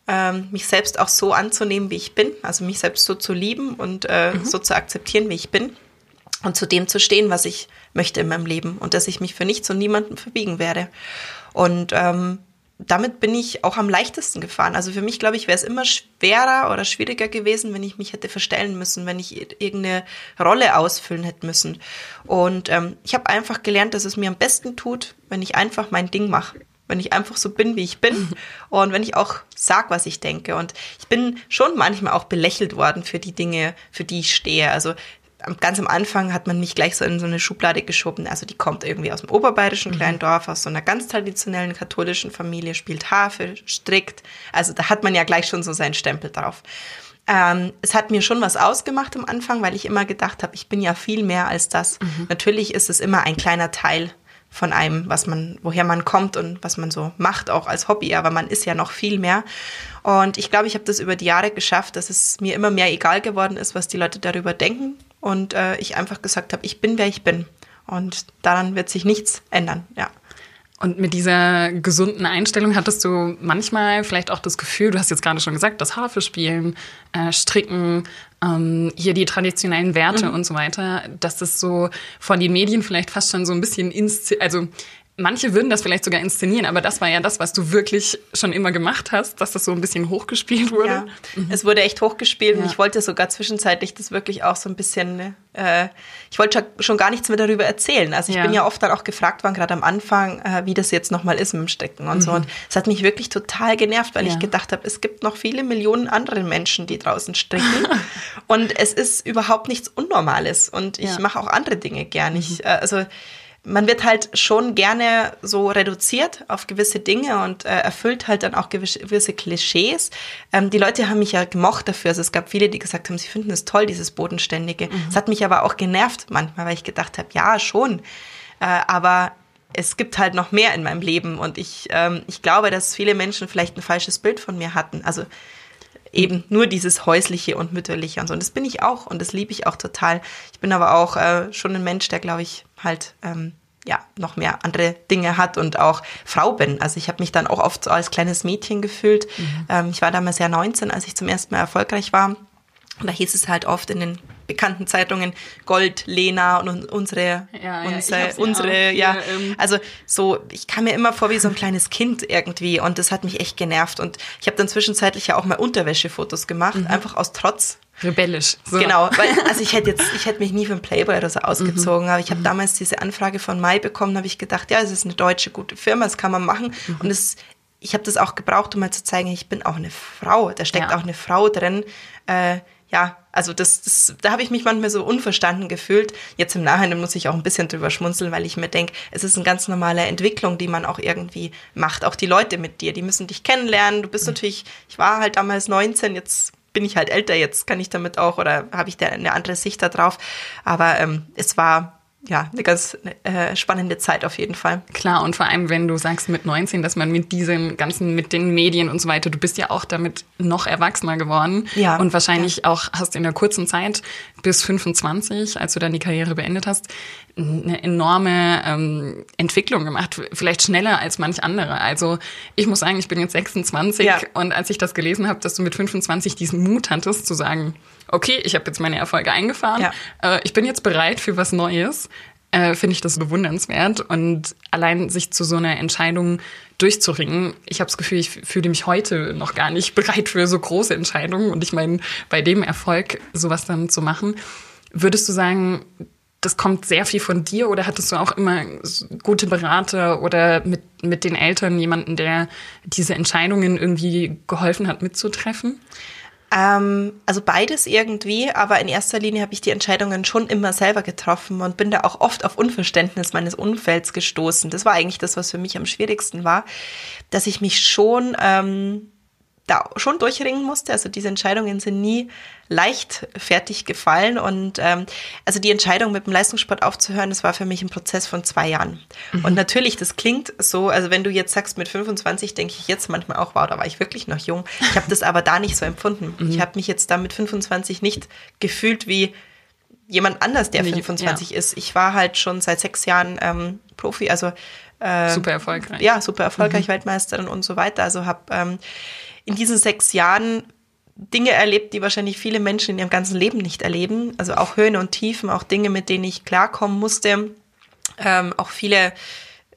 ähm, mich selbst auch so anzunehmen, wie ich bin, also mich selbst so zu lieben und äh, mhm. so zu akzeptieren, wie ich bin und zu dem zu stehen, was ich möchte in meinem Leben und dass ich mich für nichts und niemanden verbiegen werde. Und ähm, damit bin ich auch am leichtesten gefahren. Also für mich, glaube ich, wäre es immer schwerer oder schwieriger gewesen, wenn ich mich hätte verstellen müssen, wenn ich irgendeine Rolle ausfüllen hätte müssen. Und ähm, ich habe einfach gelernt, dass es mir am besten tut, wenn ich einfach mein Ding mache. Wenn ich einfach so bin, wie ich bin und wenn ich auch sag, was ich denke. Und ich bin schon manchmal auch belächelt worden für die Dinge, für die ich stehe. Also ganz am Anfang hat man mich gleich so in so eine Schublade geschoben. Also die kommt irgendwie aus dem oberbayerischen mhm. kleinen Dorf, aus so einer ganz traditionellen katholischen Familie, spielt Harfe, strickt. Also da hat man ja gleich schon so seinen Stempel drauf. Ähm, es hat mir schon was ausgemacht am Anfang, weil ich immer gedacht habe, ich bin ja viel mehr als das. Mhm. Natürlich ist es immer ein kleiner Teil von einem, was man, woher man kommt und was man so macht, auch als Hobby, aber man ist ja noch viel mehr. Und ich glaube, ich habe das über die Jahre geschafft, dass es mir immer mehr egal geworden ist, was die Leute darüber denken, und äh, ich einfach gesagt habe, ich bin, wer ich bin. Und daran wird sich nichts ändern, ja. Und mit dieser gesunden Einstellung hattest du manchmal vielleicht auch das Gefühl, du hast jetzt gerade schon gesagt, das Harfe spielen, äh, Stricken, ähm, hier die traditionellen Werte mhm. und so weiter, dass das so von den Medien vielleicht fast schon so ein bisschen, also Manche würden das vielleicht sogar inszenieren, aber das war ja das, was du wirklich schon immer gemacht hast, dass das so ein bisschen hochgespielt wurde. Ja, mhm. es wurde echt hochgespielt ja. und ich wollte sogar zwischenzeitlich das wirklich auch so ein bisschen, äh, ich wollte schon gar nichts mehr darüber erzählen. Also ich ja. bin ja oft dann auch gefragt worden, gerade am Anfang, äh, wie das jetzt nochmal ist mit dem Stecken und mhm. so. Und es hat mich wirklich total genervt, weil ich gedacht habe, es gibt noch viele Millionen andere Menschen, die draußen stricken und es ist überhaupt nichts Unnormales und ich mache auch andere Dinge gern. Ich, mhm. äh, also man wird halt schon gerne so reduziert auf gewisse Dinge und äh, erfüllt halt dann auch gewisse Klischees. Ähm, die Leute haben mich ja gemocht dafür. Also es gab viele, die gesagt haben, sie finden es toll, dieses Bodenständige. Es mhm. hat mich aber auch genervt manchmal, weil ich gedacht habe, ja, schon. Äh, aber es gibt halt noch mehr in meinem Leben und ich, ähm, ich glaube, dass viele Menschen vielleicht ein falsches Bild von mir hatten. Also eben nur dieses häusliche und mütterliche und so. Und das bin ich auch und das liebe ich auch total. Ich bin aber auch äh, schon ein Mensch, der, glaube ich, halt ähm, ja noch mehr andere Dinge hat und auch Frau bin. Also ich habe mich dann auch oft so als kleines Mädchen gefühlt. Mhm. Ähm, ich war damals ja 19, als ich zum ersten Mal erfolgreich war. Und da hieß es halt oft in den bekannten Zeitungen Gold, Lena und unsere, ja, unsere, ja, unsere, ja. Hier, ähm also so, ich kam mir immer vor wie so ein kleines Kind irgendwie und das hat mich echt genervt. Und ich habe dann zwischenzeitlich ja auch mal Unterwäschefotos gemacht, mhm. einfach aus Trotz. Rebellisch. So. Genau, weil, also ich hätte jetzt, ich hätte mich nie für einen Playboy oder so ausgezogen, mhm. aber ich habe mhm. damals diese Anfrage von Mai bekommen, habe ich gedacht, ja, es ist eine deutsche gute Firma, das kann man machen. Mhm. Und es, ich habe das auch gebraucht, um mal zu zeigen, ich bin auch eine Frau. Da steckt ja. auch eine Frau drin. Äh, ja, also das, das da habe ich mich manchmal so unverstanden gefühlt. Jetzt im Nachhinein muss ich auch ein bisschen drüber schmunzeln, weil ich mir denke, es ist eine ganz normale Entwicklung, die man auch irgendwie macht. Auch die Leute mit dir, die müssen dich kennenlernen. Du bist mhm. natürlich, ich war halt damals 19, jetzt bin ich halt älter, jetzt kann ich damit auch oder habe ich da eine andere Sicht darauf. Aber ähm, es war ja, eine ganz äh, spannende Zeit auf jeden Fall. Klar, und vor allem, wenn du sagst mit 19, dass man mit diesem ganzen, mit den Medien und so weiter, du bist ja auch damit noch erwachsener geworden. Ja. Und wahrscheinlich ja. auch hast in der kurzen Zeit bis 25, als du dann die Karriere beendet hast, eine enorme ähm, Entwicklung gemacht. Vielleicht schneller als manch andere. Also ich muss sagen, ich bin jetzt 26 ja. und als ich das gelesen habe, dass du mit 25 diesen Mut hattest, zu sagen, okay, ich habe jetzt meine Erfolge eingefahren, ja. äh, ich bin jetzt bereit für was Neues, äh, finde ich das bewundernswert. Und allein sich zu so einer Entscheidung durchzuringen, ich habe das Gefühl, ich fühle mich heute noch gar nicht bereit für so große Entscheidungen. Und ich meine, bei dem Erfolg sowas dann zu machen, würdest du sagen, das kommt sehr viel von dir oder hattest du auch immer gute Berater oder mit, mit den Eltern jemanden, der diese Entscheidungen irgendwie geholfen hat mitzutreffen? Ähm, also beides irgendwie, aber in erster Linie habe ich die Entscheidungen schon immer selber getroffen und bin da auch oft auf Unverständnis meines Umfelds gestoßen. Das war eigentlich das, was für mich am schwierigsten war, dass ich mich schon ähm, da schon durchringen musste. Also diese Entscheidungen sind nie leichtfertig gefallen. Und ähm, also die Entscheidung mit dem Leistungssport aufzuhören, das war für mich ein Prozess von zwei Jahren. Mhm. Und natürlich, das klingt so, also wenn du jetzt sagst mit 25, denke ich jetzt manchmal auch, wow, da war ich wirklich noch jung. Ich habe das aber da nicht so empfunden. Mhm. Ich habe mich jetzt da mit 25 nicht gefühlt wie jemand anders, der 25 ja. ist. Ich war halt schon seit sechs Jahren ähm, Profi, also äh, super erfolgreich. Ja, super erfolgreich, mhm. Weltmeisterin und so weiter. Also habe ähm, in diesen sechs Jahren Dinge erlebt, die wahrscheinlich viele Menschen in ihrem ganzen Leben nicht erleben. Also auch Höhen und Tiefen, auch Dinge, mit denen ich klarkommen musste. Ähm, auch viele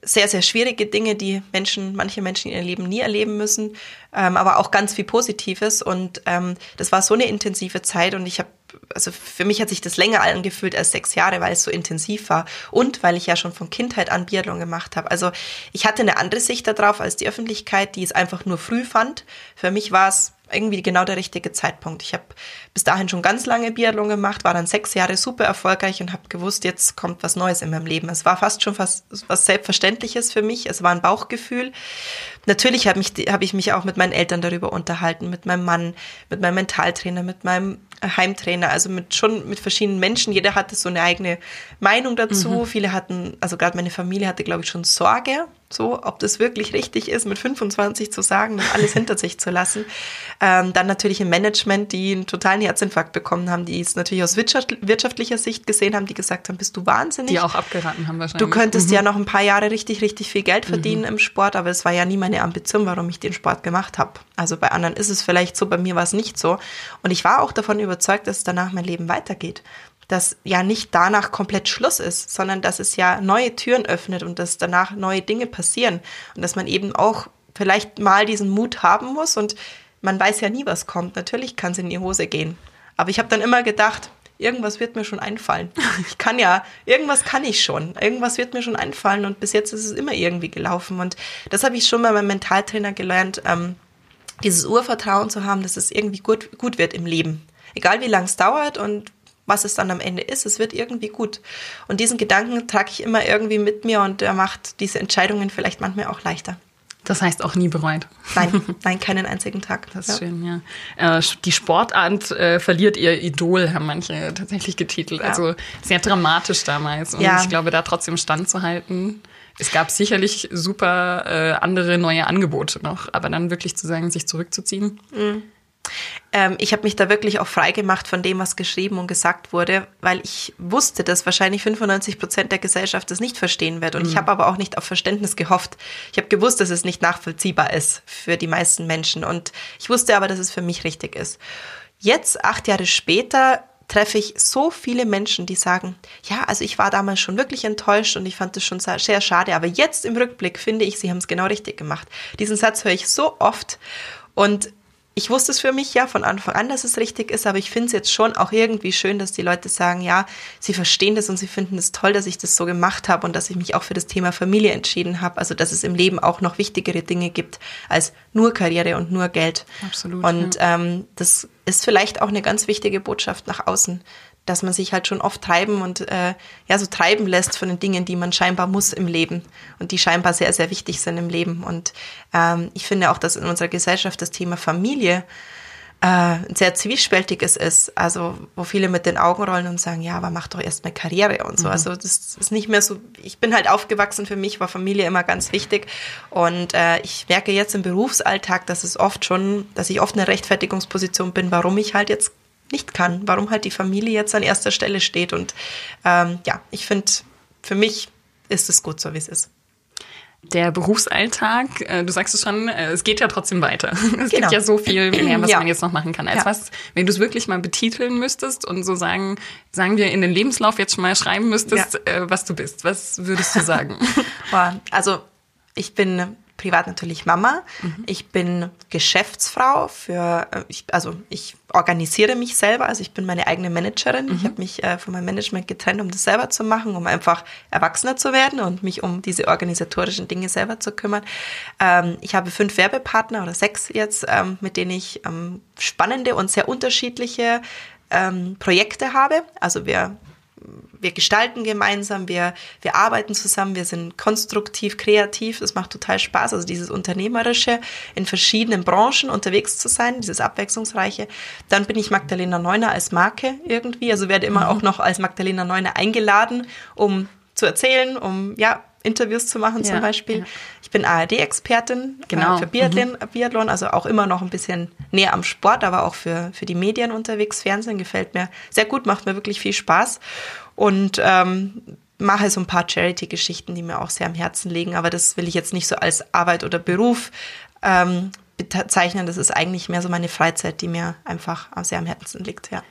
sehr, sehr schwierige Dinge, die Menschen, manche Menschen in ihrem Leben nie erleben müssen, ähm, aber auch ganz viel Positives. Und ähm, das war so eine intensive Zeit und ich habe also für mich hat sich das länger angefühlt als sechs Jahre, weil es so intensiv war und weil ich ja schon von Kindheit an Biathlon gemacht habe. Also ich hatte eine andere Sicht darauf als die Öffentlichkeit, die es einfach nur früh fand. Für mich war es irgendwie genau der richtige Zeitpunkt. Ich habe bis dahin schon ganz lange Biathlon gemacht, war dann sechs Jahre super erfolgreich und habe gewusst, jetzt kommt was Neues in meinem Leben. Es war fast schon fast was Selbstverständliches für mich. Es war ein Bauchgefühl. Natürlich habe hab ich mich auch mit meinen Eltern darüber unterhalten, mit meinem Mann, mit meinem Mentaltrainer, mit meinem Heimtrainer, also mit schon mit verschiedenen Menschen. Jeder hatte so eine eigene Meinung dazu. Mhm. Viele hatten, also gerade meine Familie hatte, glaube ich, schon Sorge, so, ob das wirklich richtig ist, mit 25 zu sagen und alles hinter sich zu lassen. Ähm, dann natürlich im Management, die einen totalen Herzinfarkt bekommen haben, die es natürlich aus wirtschaft wirtschaftlicher Sicht gesehen haben, die gesagt haben, bist du wahnsinnig. Die auch abgeraten haben wahrscheinlich. Du könntest mhm. ja noch ein paar Jahre richtig, richtig viel Geld verdienen mhm. im Sport, aber es war ja nie meine Ambition, warum ich den Sport gemacht habe. Also bei anderen ist es vielleicht so, bei mir war es nicht so. Und ich war auch davon überzeugt, dass danach mein Leben weitergeht dass ja nicht danach komplett Schluss ist, sondern dass es ja neue Türen öffnet und dass danach neue Dinge passieren und dass man eben auch vielleicht mal diesen Mut haben muss und man weiß ja nie, was kommt. Natürlich kann es in die Hose gehen. Aber ich habe dann immer gedacht, irgendwas wird mir schon einfallen. Ich kann ja, irgendwas kann ich schon. Irgendwas wird mir schon einfallen und bis jetzt ist es immer irgendwie gelaufen. Und das habe ich schon bei meinem Mentaltrainer gelernt, ähm, dieses Urvertrauen zu haben, dass es irgendwie gut, gut wird im Leben. Egal wie lang es dauert und was es dann am Ende ist, es wird irgendwie gut. Und diesen Gedanken trage ich immer irgendwie mit mir und er macht diese Entscheidungen vielleicht manchmal auch leichter. Das heißt auch nie bereut. Nein, nein, keinen einzigen Tag. Das ist ja. schön, ja. Äh, die Sportart äh, verliert ihr Idol, haben manche tatsächlich getitelt. Ja. Also sehr dramatisch damals. Und ja. ich glaube, da trotzdem standzuhalten. Es gab sicherlich super äh, andere neue Angebote noch, aber dann wirklich zu sagen, sich zurückzuziehen. Mhm. Ähm, ich habe mich da wirklich auch frei gemacht von dem, was geschrieben und gesagt wurde, weil ich wusste, dass wahrscheinlich 95 Prozent der Gesellschaft das nicht verstehen wird. Und mhm. ich habe aber auch nicht auf Verständnis gehofft. Ich habe gewusst, dass es nicht nachvollziehbar ist für die meisten Menschen. Und ich wusste aber, dass es für mich richtig ist. Jetzt, acht Jahre später, treffe ich so viele Menschen, die sagen, ja, also ich war damals schon wirklich enttäuscht und ich fand das schon sehr schade, aber jetzt im Rückblick finde ich, sie haben es genau richtig gemacht. Diesen Satz höre ich so oft und ich wusste es für mich ja von Anfang an, dass es richtig ist, aber ich finde es jetzt schon auch irgendwie schön, dass die Leute sagen, ja, sie verstehen das und sie finden es toll, dass ich das so gemacht habe und dass ich mich auch für das Thema Familie entschieden habe. Also dass es im Leben auch noch wichtigere Dinge gibt als nur Karriere und nur Geld. Absolut. Und ja. ähm, das ist vielleicht auch eine ganz wichtige Botschaft nach außen, dass man sich halt schon oft treiben und äh, ja so treiben lässt von den Dingen, die man scheinbar muss im Leben und die scheinbar sehr sehr wichtig sind im Leben. Und ähm, ich finde auch, dass in unserer Gesellschaft das Thema Familie äh, ein sehr zwiespältiges ist. Also wo viele mit den Augen rollen und sagen, ja, aber mach doch erst mal Karriere und so. Mhm. Also das ist nicht mehr so. Ich bin halt aufgewachsen. Für mich war Familie immer ganz wichtig und äh, ich merke jetzt im Berufsalltag, dass es oft schon, dass ich oft eine Rechtfertigungsposition bin, warum ich halt jetzt nicht kann, warum halt die Familie jetzt an erster Stelle steht. Und ähm, ja, ich finde, für mich ist es gut so, wie es ist. Der Berufsalltag, äh, du sagst es schon, äh, es geht ja trotzdem weiter. Es genau. gibt ja so viel mehr, was ja. man jetzt noch machen kann. Als ja. was, wenn du es wirklich mal betiteln müsstest und so sagen, sagen wir in den Lebenslauf jetzt schon mal schreiben müsstest, ja. Äh, was du bist, was würdest du sagen? also ich bin privat natürlich Mama. Mhm. Ich bin Geschäftsfrau für, äh, ich, also ich organisiere mich selber, also ich bin meine eigene Managerin. Mhm. Ich habe mich äh, von meinem Management getrennt, um das selber zu machen, um einfach erwachsener zu werden und mich um diese organisatorischen Dinge selber zu kümmern. Ähm, ich habe fünf Werbepartner oder sechs jetzt, ähm, mit denen ich ähm, spannende und sehr unterschiedliche ähm, Projekte habe. Also wir wir gestalten gemeinsam, wir, wir arbeiten zusammen, wir sind konstruktiv, kreativ, das macht total Spaß. Also dieses Unternehmerische in verschiedenen Branchen unterwegs zu sein, dieses Abwechslungsreiche. Dann bin ich Magdalena Neuner als Marke irgendwie, also werde immer mhm. auch noch als Magdalena Neuner eingeladen, um zu erzählen, um ja Interviews zu machen ja, zum Beispiel. Ja. Ich bin ARD-Expertin äh, genau. für Biathlon, mhm. Biathlon, also auch immer noch ein bisschen näher am Sport, aber auch für, für die Medien unterwegs. Fernsehen gefällt mir sehr gut, macht mir wirklich viel Spaß und ähm, mache so ein paar Charity-Geschichten, die mir auch sehr am Herzen liegen, aber das will ich jetzt nicht so als Arbeit oder Beruf ähm, bezeichnen. Das ist eigentlich mehr so meine Freizeit, die mir einfach sehr am Herzen liegt, ja.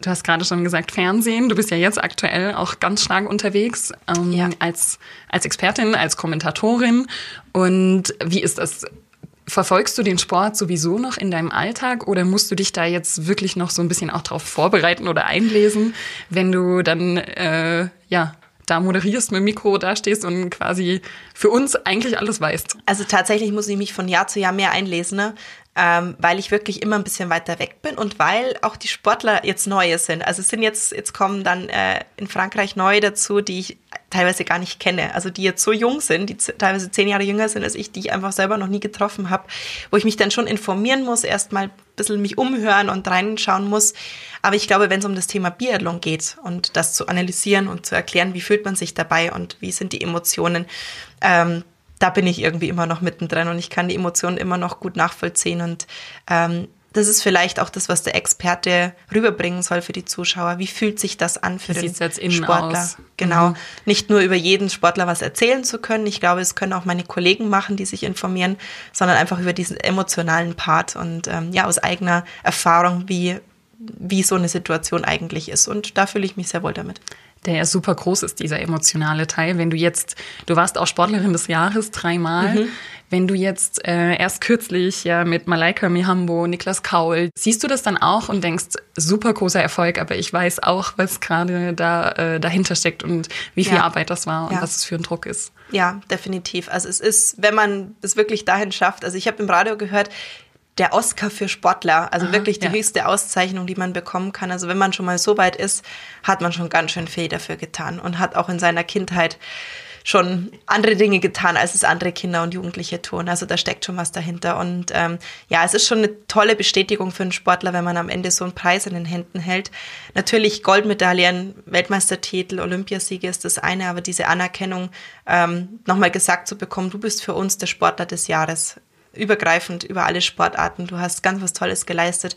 Du hast gerade schon gesagt, Fernsehen. Du bist ja jetzt aktuell auch ganz stark unterwegs ähm, ja. als, als Expertin, als Kommentatorin. Und wie ist das? Verfolgst du den Sport sowieso noch in deinem Alltag oder musst du dich da jetzt wirklich noch so ein bisschen auch darauf vorbereiten oder einlesen, wenn du dann äh, ja da moderierst, mit dem Mikro dastehst und quasi für uns eigentlich alles weißt? Also tatsächlich muss ich mich von Jahr zu Jahr mehr einlesen. Ne? Ähm, weil ich wirklich immer ein bisschen weiter weg bin und weil auch die Sportler jetzt neue sind. Also es sind jetzt, jetzt kommen dann äh, in Frankreich neue dazu, die ich teilweise gar nicht kenne. Also die jetzt so jung sind, die teilweise zehn Jahre jünger sind als ich, die ich einfach selber noch nie getroffen habe, wo ich mich dann schon informieren muss, erstmal ein bisschen mich umhören und reinschauen muss. Aber ich glaube, wenn es um das Thema Biathlon geht und das zu analysieren und zu erklären, wie fühlt man sich dabei und wie sind die Emotionen, ähm, da bin ich irgendwie immer noch mittendrin und ich kann die Emotionen immer noch gut nachvollziehen und ähm, das ist vielleicht auch das, was der Experte rüberbringen soll für die Zuschauer. Wie fühlt sich das an für Wie den Sportler? Aus? Genau. Mhm. Nicht nur über jeden Sportler was erzählen zu können. Ich glaube, es können auch meine Kollegen machen, die sich informieren, sondern einfach über diesen emotionalen Part und ähm, ja, aus eigener Erfahrung, wie, wie so eine Situation eigentlich ist. Und da fühle ich mich sehr wohl damit der ja super groß ist, dieser emotionale Teil. Wenn du jetzt, du warst auch Sportlerin des Jahres dreimal, mhm. wenn du jetzt äh, erst kürzlich ja mit Malaika Mihambo, Niklas Kaul, siehst du das dann auch und denkst, super großer Erfolg, aber ich weiß auch, was gerade da äh, dahinter steckt und wie viel ja. Arbeit das war und ja. was es für ein Druck ist. Ja, definitiv. Also es ist, wenn man es wirklich dahin schafft, also ich habe im Radio gehört, der Oscar für Sportler, also Aha, wirklich die ja. höchste Auszeichnung, die man bekommen kann. Also wenn man schon mal so weit ist, hat man schon ganz schön viel dafür getan und hat auch in seiner Kindheit schon andere Dinge getan, als es andere Kinder und Jugendliche tun. Also da steckt schon was dahinter. Und ähm, ja, es ist schon eine tolle Bestätigung für einen Sportler, wenn man am Ende so einen Preis in den Händen hält. Natürlich Goldmedaillen, Weltmeistertitel, Olympiasiege ist das eine, aber diese Anerkennung ähm, nochmal gesagt zu bekommen, du bist für uns der Sportler des Jahres, übergreifend über alle Sportarten, du hast ganz was Tolles geleistet,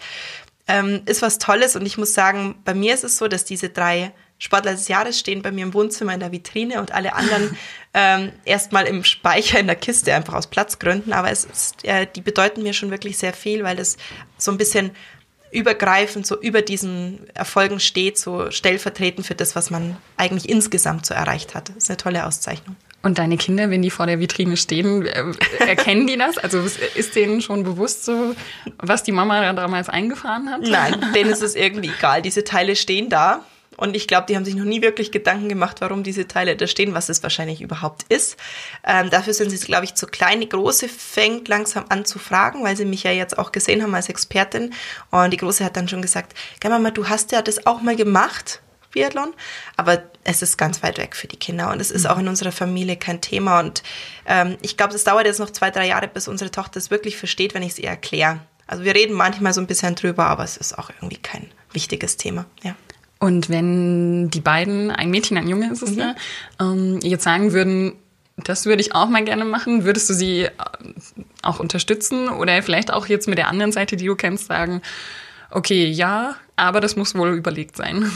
ähm, ist was Tolles. Und ich muss sagen, bei mir ist es so, dass diese drei Sportler des Jahres stehen bei mir im Wohnzimmer in der Vitrine und alle anderen ähm, erstmal im Speicher in der Kiste, einfach aus Platzgründen. Aber es ist, äh, die bedeuten mir schon wirklich sehr viel, weil es so ein bisschen übergreifend so über diesen Erfolgen steht, so stellvertretend für das, was man eigentlich insgesamt so erreicht hat. Das ist eine tolle Auszeichnung. Und deine Kinder, wenn die vor der Vitrine stehen, äh, erkennen die das? Also ist denen schon bewusst so, was die Mama da damals eingefahren hat? Nein, denen ist es irgendwie egal. Diese Teile stehen da. Und ich glaube, die haben sich noch nie wirklich Gedanken gemacht, warum diese Teile da stehen, was es wahrscheinlich überhaupt ist. Ähm, dafür sind sie, glaube ich, zu klein. Die Große fängt langsam an zu fragen, weil sie mich ja jetzt auch gesehen haben als Expertin. Und die Große hat dann schon gesagt, Mama, du hast ja das auch mal gemacht, Biathlon. Aber es ist ganz weit weg für die Kinder und es ist auch in unserer Familie kein Thema. Und ähm, ich glaube, es dauert jetzt noch zwei, drei Jahre, bis unsere Tochter es wirklich versteht, wenn ich es ihr erkläre. Also wir reden manchmal so ein bisschen drüber, aber es ist auch irgendwie kein wichtiges Thema. Ja. Und wenn die beiden, ein Mädchen, ein Junge ist es ja, ähm, jetzt sagen würden, das würde ich auch mal gerne machen, würdest du sie äh, auch unterstützen oder vielleicht auch jetzt mit der anderen Seite, die du kennst, sagen, okay, ja, aber das muss wohl überlegt sein.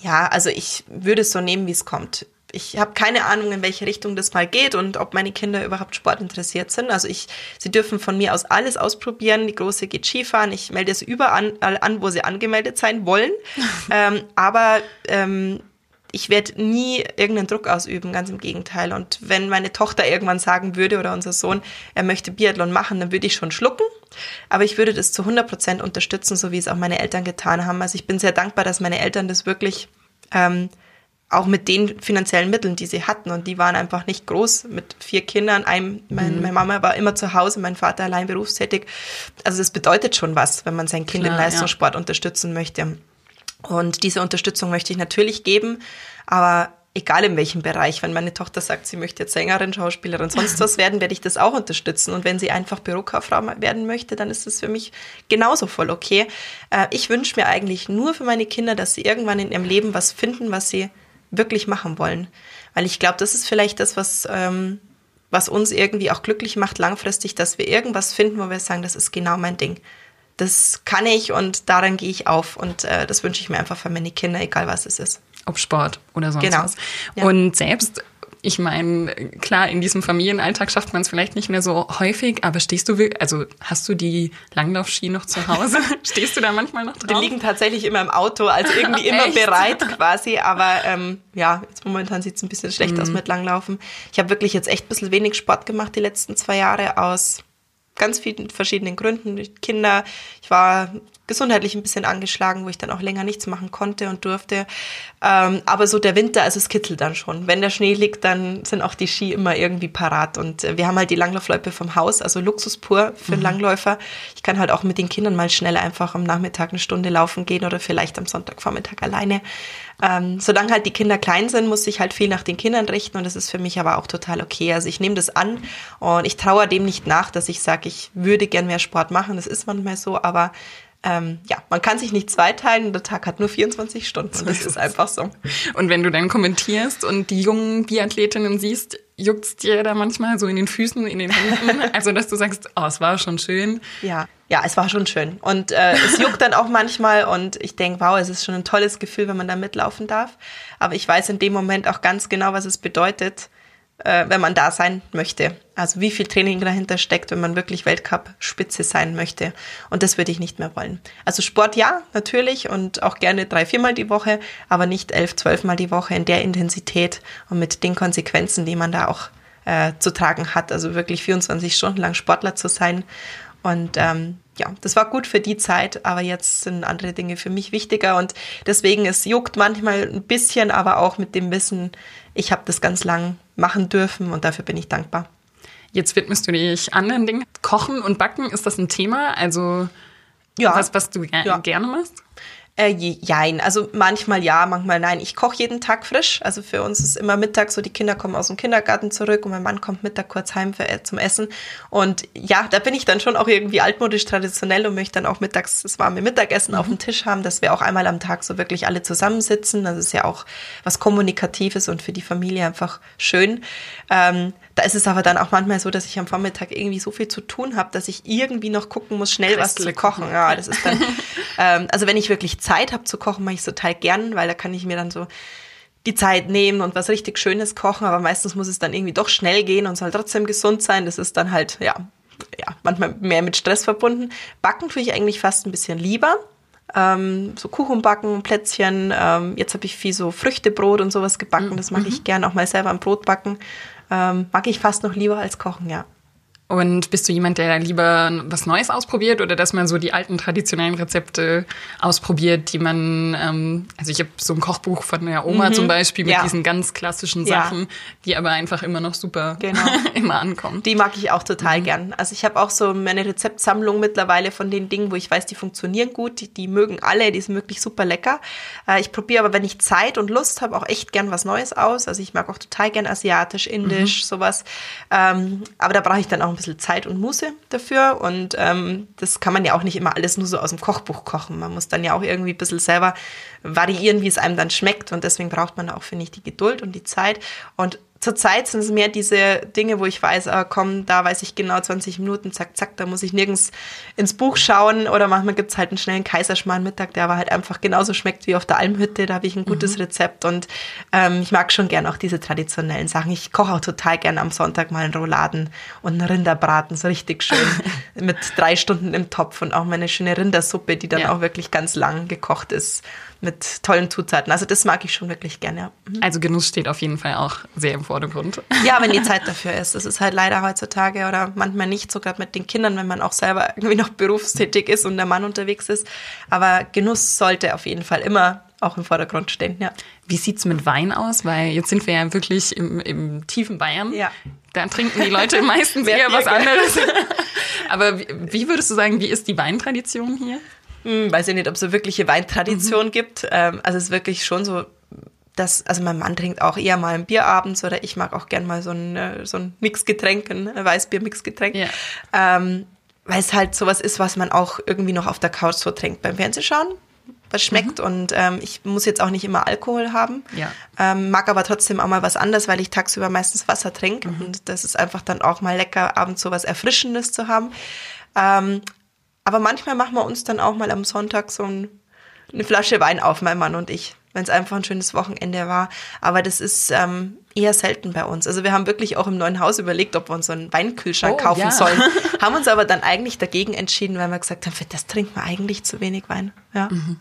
Ja, also ich würde es so nehmen, wie es kommt. Ich habe keine Ahnung, in welche Richtung das mal geht und ob meine Kinder überhaupt sportinteressiert sind. Also ich, sie dürfen von mir aus alles ausprobieren. Die Große geht Skifahren. Ich melde sie überall an, wo sie angemeldet sein wollen. ähm, aber ähm, ich werde nie irgendeinen Druck ausüben, ganz im Gegenteil. Und wenn meine Tochter irgendwann sagen würde oder unser Sohn, er möchte Biathlon machen, dann würde ich schon schlucken. Aber ich würde das zu 100 Prozent unterstützen, so wie es auch meine Eltern getan haben. Also ich bin sehr dankbar, dass meine Eltern das wirklich ähm, auch mit den finanziellen Mitteln, die sie hatten, und die waren einfach nicht groß, mit vier Kindern, einem, mein, Mhm. meine Mama war immer zu Hause, mein Vater allein berufstätig. Also das bedeutet schon was, wenn man sein Kind Klar, im Leistungssport unterstützen möchte. Und diese Unterstützung möchte ich natürlich geben, aber egal in welchem Bereich, wenn meine Tochter sagt, sie möchte jetzt Sängerin, Schauspielerin, sonst was werden, werde ich das auch unterstützen. Und wenn sie einfach Bürokauffrau werden möchte, dann ist das für mich genauso voll okay. Äh, Ich wünsche mir eigentlich nur für meine Kinder, dass sie irgendwann in ihrem Leben was finden, was sie wirklich machen wollen. Weil ich glaube, das ist vielleicht das, was, ähm, was uns irgendwie auch glücklich macht langfristig, dass wir irgendwas finden, wo wir sagen, das ist genau mein Ding. Das kann ich und daran gehe ich auf. Und äh, das wünsche ich mir einfach für meine Kinder, egal was es ist. Ob Sport oder sonst Genau. was. Ja. Und selbst, ich meine, klar, in diesem Familienalltag schafft man es vielleicht nicht mehr so häufig, aber stehst du, wirklich- also hast du die Langlaufski noch zu Hause? stehst du da manchmal noch Die drauf? liegen tatsächlich immer im Auto, also irgendwie immer bereit quasi. Aber ähm, ja, jetzt momentan sieht es ein bisschen schlecht aus mit Langlaufen. Ich habe wirklich jetzt echt ein bisschen wenig Sport gemacht die letzten zwei Jahre aus ganz vielen verschiedenen Gründen. Kinder, ich war gesundheitlich ein bisschen angeschlagen, wo ich dann auch länger nichts machen konnte und durfte. Ähm, aber so der Winter, also es kitzelt dann schon. Wenn der Schnee liegt, dann sind auch die Ski immer irgendwie parat. Und äh, wir haben halt die Langlaufloipe vom Haus, also Luxus pur für einen Langläufer. Ich kann halt auch mit den Kindern mal schnell einfach am Nachmittag eine Stunde laufen gehen oder vielleicht am Sonntagvormittag alleine. Ähm, solange halt die Kinder klein sind, muss ich halt viel nach den Kindern richten und das ist für mich aber auch total okay. Also ich nehme das an und ich traue dem nicht nach, dass ich sage, ich würde gern mehr Sport machen. Das ist manchmal so, aber ähm, ja, man kann sich nicht zweiteilen. Der Tag hat nur 24 Stunden und das ist einfach so. Und wenn du dann kommentierst und die jungen Biathletinnen siehst, juckt's dir da manchmal so in den Füßen, in den Händen? Also, dass du sagst, oh, es war schon schön. Ja, ja, es war schon schön. Und äh, es juckt dann auch manchmal und ich denke, wow, es ist schon ein tolles Gefühl, wenn man da mitlaufen darf. Aber ich weiß in dem Moment auch ganz genau, was es bedeutet, äh, wenn man da sein möchte. Also wie viel Training dahinter steckt, wenn man wirklich Weltcup-Spitze sein möchte. Und das würde ich nicht mehr wollen. Also Sport ja, natürlich und auch gerne drei, viermal die Woche, aber nicht elf, zwölfmal die Woche in der Intensität und mit den Konsequenzen, die man da auch äh, zu tragen hat. Also wirklich 24 Stunden lang Sportler zu sein. Und ähm, ja, das war gut für die Zeit, aber jetzt sind andere Dinge für mich wichtiger und deswegen es juckt manchmal ein bisschen, aber auch mit dem Wissen, ich habe das ganz lang machen dürfen und dafür bin ich dankbar. Jetzt widmest du dich anderen Dingen. Kochen und Backen, ist das ein Thema? Also ja. was, was du ja. gerne machst? Äh, jein, also manchmal ja, manchmal nein. Ich koche jeden Tag frisch. Also für uns ist immer Mittag so, die Kinder kommen aus dem Kindergarten zurück und mein Mann kommt Mittag kurz heim für, äh, zum Essen. Und ja, da bin ich dann schon auch irgendwie altmodisch traditionell und möchte dann auch mittags das warme Mittagessen mhm. auf dem Tisch haben, dass wir auch einmal am Tag so wirklich alle zusammensitzen. Das ist ja auch was Kommunikatives und für die Familie einfach schön. Ähm, da ist es aber dann auch manchmal so, dass ich am Vormittag irgendwie so viel zu tun habe, dass ich irgendwie noch gucken muss, schnell was zu kochen. Ja, das ist dann, ähm, also wenn ich wirklich Zeit habe zu kochen, mache ich es total gern, weil da kann ich mir dann so die Zeit nehmen und was richtig Schönes kochen, aber meistens muss es dann irgendwie doch schnell gehen und soll trotzdem gesund sein. Das ist dann halt, ja, ja, manchmal mehr mit Stress verbunden. Backen tue ich eigentlich fast ein bisschen lieber. Ähm, so Kuchen backen, Plätzchen. Ähm, jetzt habe ich viel so Früchtebrot und sowas gebacken. Das mag mhm. ich gern auch mal selber am Brot backen ähm, mag ich fast noch lieber als kochen, ja. Und bist du jemand, der lieber was Neues ausprobiert oder dass man so die alten traditionellen Rezepte ausprobiert, die man, ähm, also ich habe so ein Kochbuch von der Oma mhm. zum Beispiel mit ja. diesen ganz klassischen Sachen, ja. die aber einfach immer noch super genau. immer ankommen. Die mag ich auch total mhm. gern. Also ich habe auch so meine Rezeptsammlung mittlerweile von den Dingen, wo ich weiß, die funktionieren gut, die, die mögen alle, die sind wirklich super lecker. Äh, ich probiere aber, wenn ich Zeit und Lust habe, auch echt gern was Neues aus. Also ich mag auch total gern asiatisch, indisch, mhm. sowas. Ähm, aber da brauche ich dann auch bisschen Zeit und Muße dafür. Und ähm, das kann man ja auch nicht immer alles nur so aus dem Kochbuch kochen. Man muss dann ja auch irgendwie ein bisschen selber variieren, wie es einem dann schmeckt. Und deswegen braucht man auch, finde ich, die Geduld und die Zeit. Und Zurzeit sind es mehr diese Dinge, wo ich weiß, ah, komm, da weiß ich genau 20 Minuten, zack, zack, da muss ich nirgends ins Buch schauen. Oder manchmal gibt es halt einen schnellen Kaiserschmarrn-Mittag, der aber halt einfach genauso schmeckt wie auf der Almhütte. Da habe ich ein gutes mhm. Rezept und ähm, ich mag schon gern auch diese traditionellen Sachen. Ich koche auch total gern am Sonntag mal einen Rouladen und einen Rinderbraten, so richtig schön mit drei Stunden im Topf und auch meine schöne Rindersuppe, die dann ja. auch wirklich ganz lang gekocht ist mit tollen Zutaten. Also das mag ich schon wirklich gerne. Ja. Mhm. Also Genuss steht auf jeden Fall auch sehr im Vordergrund. Ja, wenn die Zeit dafür ist. Das ist halt leider heutzutage oder manchmal nicht, sogar mit den Kindern, wenn man auch selber irgendwie noch berufstätig ist und der Mann unterwegs ist. Aber Genuss sollte auf jeden Fall immer auch im Vordergrund stehen, ja. Wie sieht's mit Wein aus? Weil jetzt sind wir ja wirklich im, im tiefen Bayern. Ja. Da trinken die Leute meistens eher was anderes. Aber wie, wie würdest du sagen, wie ist die Weintradition hier? Hm, weiß ich nicht, ob es so wirkliche Weintradition mhm. gibt. Ähm, also es ist wirklich schon so, dass, also mein Mann trinkt auch eher mal ein Bier abends oder ich mag auch gern mal so ein, äh, so ein Mixgetränk, ein Weißbier-Mixgetränk. Ja. Ähm, weil es halt sowas ist, was man auch irgendwie noch auf der Couch so trinkt beim Fernsehschauen was schmeckt mhm. und ähm, ich muss jetzt auch nicht immer Alkohol haben, ja. ähm, mag aber trotzdem auch mal was anderes, weil ich tagsüber meistens Wasser trinke mhm. und das ist einfach dann auch mal lecker, abends so was Erfrischendes zu haben. Ähm, aber manchmal machen wir uns dann auch mal am Sonntag so ein, eine Flasche Wein auf, mein Mann und ich, wenn es einfach ein schönes Wochenende war. Aber das ist ähm, eher selten bei uns. Also wir haben wirklich auch im neuen Haus überlegt, ob wir uns so einen Weinkühlschrank oh, kaufen ja. sollen. haben uns aber dann eigentlich dagegen entschieden, weil wir gesagt haben, für das trinken wir eigentlich zu wenig Wein. Ja. Mhm.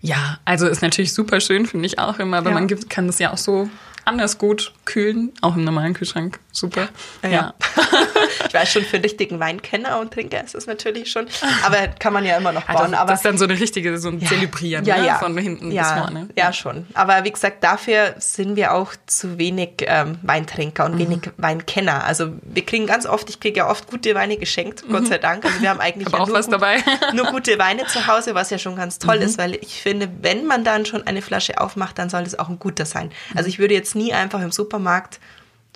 Ja, also ist natürlich super schön, finde ich auch immer, aber ja. man gibt, kann das ja auch so anders gut kühlen, auch im normalen Kühlschrank. Super. Ja. ja. ich weiß schon, für richtigen Weinkenner und Trinker ist es natürlich schon, aber kann man ja immer noch bauen. Also, aber das ist dann so eine richtige, so ein ja. Zelebrieren ja, ne? ja. von hinten ja, bis vorne. Ja, schon. Aber wie gesagt, dafür sind wir auch zu wenig ähm, Weintrinker und mhm. wenig Weinkenner. Also wir kriegen ganz oft, ich kriege ja oft gute Weine geschenkt, mhm. Gott sei Dank. Also wir haben eigentlich ja auch nur, was gut, dabei. nur gute Weine zu Hause, was ja schon ganz toll mhm. ist, weil ich finde, wenn man dann schon eine Flasche aufmacht, dann soll es auch ein guter sein. Also ich würde jetzt nie einfach im Supermarkt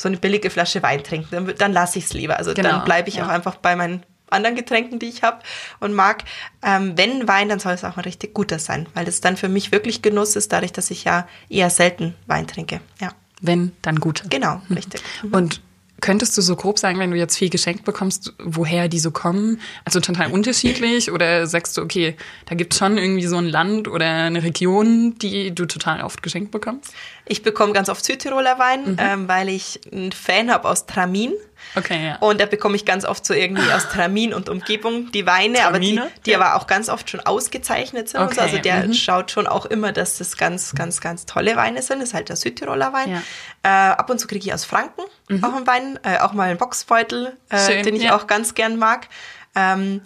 so eine billige Flasche Wein trinken. Dann, dann lasse ich es lieber. Also genau, dann bleibe ich ja. auch einfach bei meinen anderen Getränken, die ich habe und mag. Ähm, wenn Wein, dann soll es auch ein richtig guter sein, weil das dann für mich wirklich Genuss ist, dadurch, dass ich ja eher selten Wein trinke. Ja. Wenn, dann guter. Genau, richtig. Mhm. Und Könntest du so grob sagen, wenn du jetzt viel geschenkt bekommst, woher die so kommen? Also total unterschiedlich? Oder sagst du, okay, da gibt es schon irgendwie so ein Land oder eine Region, die du total oft geschenkt bekommst? Ich bekomme ganz oft Südtiroler Wein, mhm. ähm, weil ich einen Fan habe aus Tramin. Okay, ja. Und da bekomme ich ganz oft so irgendwie aus Tramin und Umgebung die Weine, Tramine? aber die, die ja. aber auch ganz oft schon ausgezeichnet sind. Okay. Also der mhm. schaut schon auch immer, dass das ganz, ganz, ganz tolle Weine sind. Das ist halt der Südtiroler Wein. Ja. Äh, ab und zu kriege ich aus Franken mhm. auch einen Wein, äh, auch mal einen Boxbeutel, äh, den ich auch ganz gern mag. Ähm,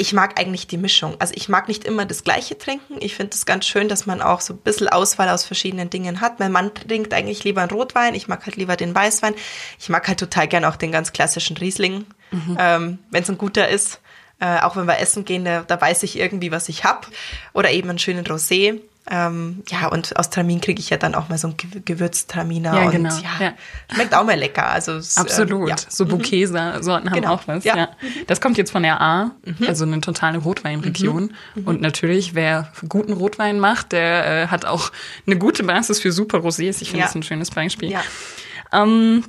ich mag eigentlich die Mischung. Also ich mag nicht immer das Gleiche trinken. Ich finde es ganz schön, dass man auch so ein bisschen Auswahl aus verschiedenen Dingen hat. Mein Mann trinkt eigentlich lieber einen Rotwein. Ich mag halt lieber den Weißwein. Ich mag halt total gern auch den ganz klassischen Riesling, mhm. ähm, wenn es ein guter ist. Äh, auch wenn wir essen gehen, da, da weiß ich irgendwie, was ich hab. Oder eben einen schönen Rosé. Ähm, ja, und aus Tramin kriege ich ja dann auch mal so ein Gewürztraminer. Ja, und, genau. Ja, ja. Schmeckt auch mal lecker. Also es, Absolut. Äh, ja. So mhm. Bouquet-Sorten haben genau. auch was. Ja. ja. Das kommt jetzt von der A, mhm. also eine totale Rotweinregion. Mhm. Und natürlich, wer guten Rotwein macht, der äh, hat auch eine gute Basis für super Rosés. Ich finde das ein schönes Beispiel. Ja. Ähm,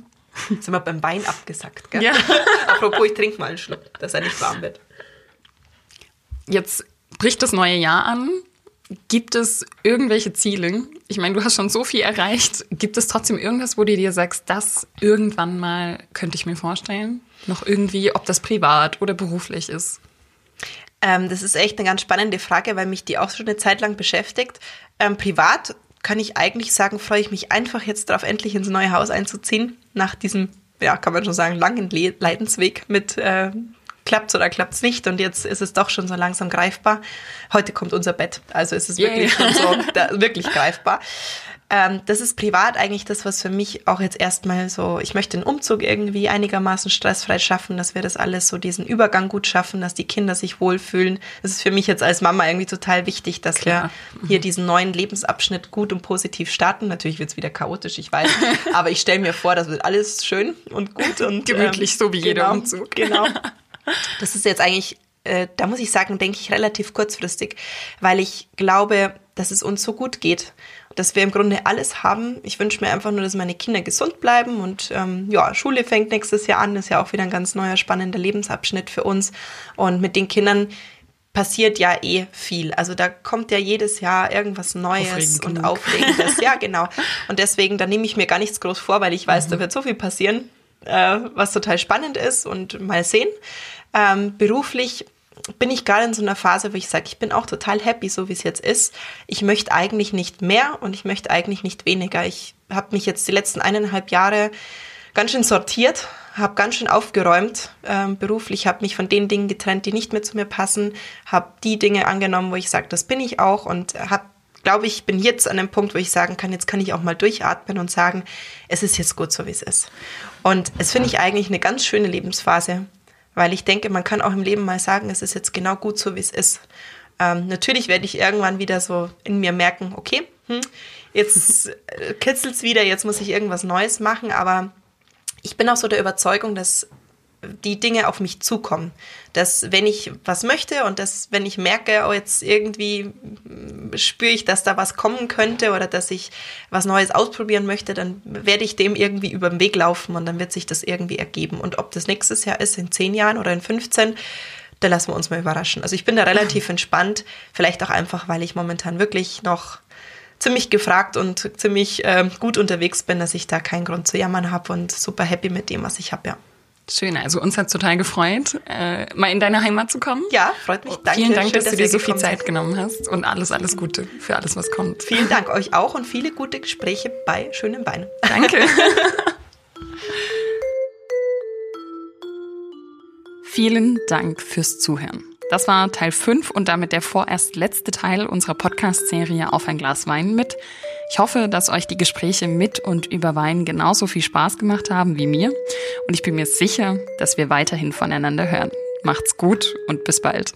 Jetzt sind wir beim Wein abgesackt, gell? Ja. Apropos, ich trinke mal einen Schluck, dass er nicht warm wird. Jetzt bricht das neue Jahr an. Gibt es irgendwelche Ziele? Ich meine, du hast schon so viel erreicht. Gibt es trotzdem irgendwas, wo du dir sagst, das irgendwann mal könnte ich mir vorstellen? Noch irgendwie, ob das privat oder beruflich ist? Ähm, das ist echt eine ganz spannende Frage, weil mich die auch schon eine Zeit lang beschäftigt. Ähm, privat kann ich eigentlich sagen, freue ich mich einfach jetzt darauf, endlich ins neue Haus einzuziehen. Nach diesem, ja, kann man schon sagen, langen Le Leidensweg mit äh, klappt's oder klappt's nicht und jetzt ist es doch schon so langsam greifbar. Heute kommt unser Bett, also ist es yeah. wirklich schon so da, wirklich greifbar. Ähm, das ist privat eigentlich das, was für mich auch jetzt erstmal so, ich möchte den Umzug irgendwie einigermaßen stressfrei schaffen, dass wir das alles so diesen Übergang gut schaffen, dass die Kinder sich wohlfühlen. Das ist für mich jetzt als Mama irgendwie total wichtig, dass Klar. wir hier diesen neuen Lebensabschnitt gut und positiv starten. Natürlich wird's wieder chaotisch, ich weiß, aber ich stelle mir vor, das wird alles schön und gut und gemütlich, ähm, so wie genau, jeder Umzug. Genau. Das ist jetzt eigentlich, äh, da muss ich sagen, denke ich relativ kurzfristig, weil ich glaube, dass es uns so gut geht, dass wir im Grunde alles haben. Ich wünsche mir einfach nur, dass meine Kinder gesund bleiben und ähm, ja, Schule fängt nächstes Jahr an, ist ja auch wieder ein ganz neuer spannender Lebensabschnitt für uns und mit den Kindern passiert ja eh viel. Also da kommt ja jedes Jahr irgendwas Neues Aufregend und genug. Aufregendes. ja, genau. Und deswegen, da nehme ich mir gar nichts groß vor, weil ich weiß, mhm. da wird so viel passieren äh, was total spannend ist und mal sehen. Ähm, beruflich bin ich gerade in so einer Phase, wo ich sage, ich bin auch total happy, so wie es jetzt ist. Ich möchte eigentlich nicht mehr und ich möchte eigentlich nicht weniger. Ich habe mich jetzt die letzten eineinhalb Jahre ganz schön sortiert, habe ganz schön aufgeräumt ähm, beruflich, habe mich von den Dingen getrennt, die nicht mehr zu mir passen, habe die Dinge angenommen, wo ich sage, das bin ich auch und habe glaube ich, bin jetzt an dem Punkt, wo ich sagen kann, jetzt kann ich auch mal durchatmen und sagen, es ist jetzt gut so, wie es ist. Und es finde ich eigentlich eine ganz schöne Lebensphase, weil ich denke, man kann auch im Leben mal sagen, es ist jetzt genau gut so, wie es ist. Ähm, natürlich werde ich irgendwann wieder so in mir merken, okay, hm, jetzt äh, kitzelt es wieder, jetzt muss ich irgendwas Neues machen, aber ich bin auch so der Überzeugung, dass die Dinge auf mich zukommen. Dass wenn ich was möchte und dass wenn ich merke, oh jetzt irgendwie spüre ich, dass da was kommen könnte oder dass ich was Neues ausprobieren möchte, dann werde ich dem irgendwie über den Weg laufen und dann wird sich das irgendwie ergeben. Und ob das nächstes Jahr ist, in zehn Jahren oder in 15, da lassen wir uns mal überraschen. Also ich bin da relativ entspannt, vielleicht auch einfach, weil ich momentan wirklich noch ziemlich gefragt und ziemlich äh, gut unterwegs bin, dass ich da keinen Grund zu jammern habe und super happy mit dem, was ich habe, ja. Schön, also uns hat total gefreut, äh, mal in deine Heimat zu kommen. Ja, freut mich. Danke. Vielen Dank, Schön, dass, dass, du dir so viel Zeit genommen hast und alles, alles Gute für alles, was kommt. Vielen Dank euch auch und viele gute Gespräche bei schönem Wein. Danke. Vielen Dank fürs Zuhören. Das war Teil 5 und damit der vorerst letzte Teil unserer Podcast-Serie Auf ein Glas Wein mit. Ich hoffe, dass euch die Gespräche mit und über Wein genauso viel Spaß gemacht haben wie mir. Und ich bin mir sicher, dass wir weiterhin voneinander hören. Macht's gut und bis bald.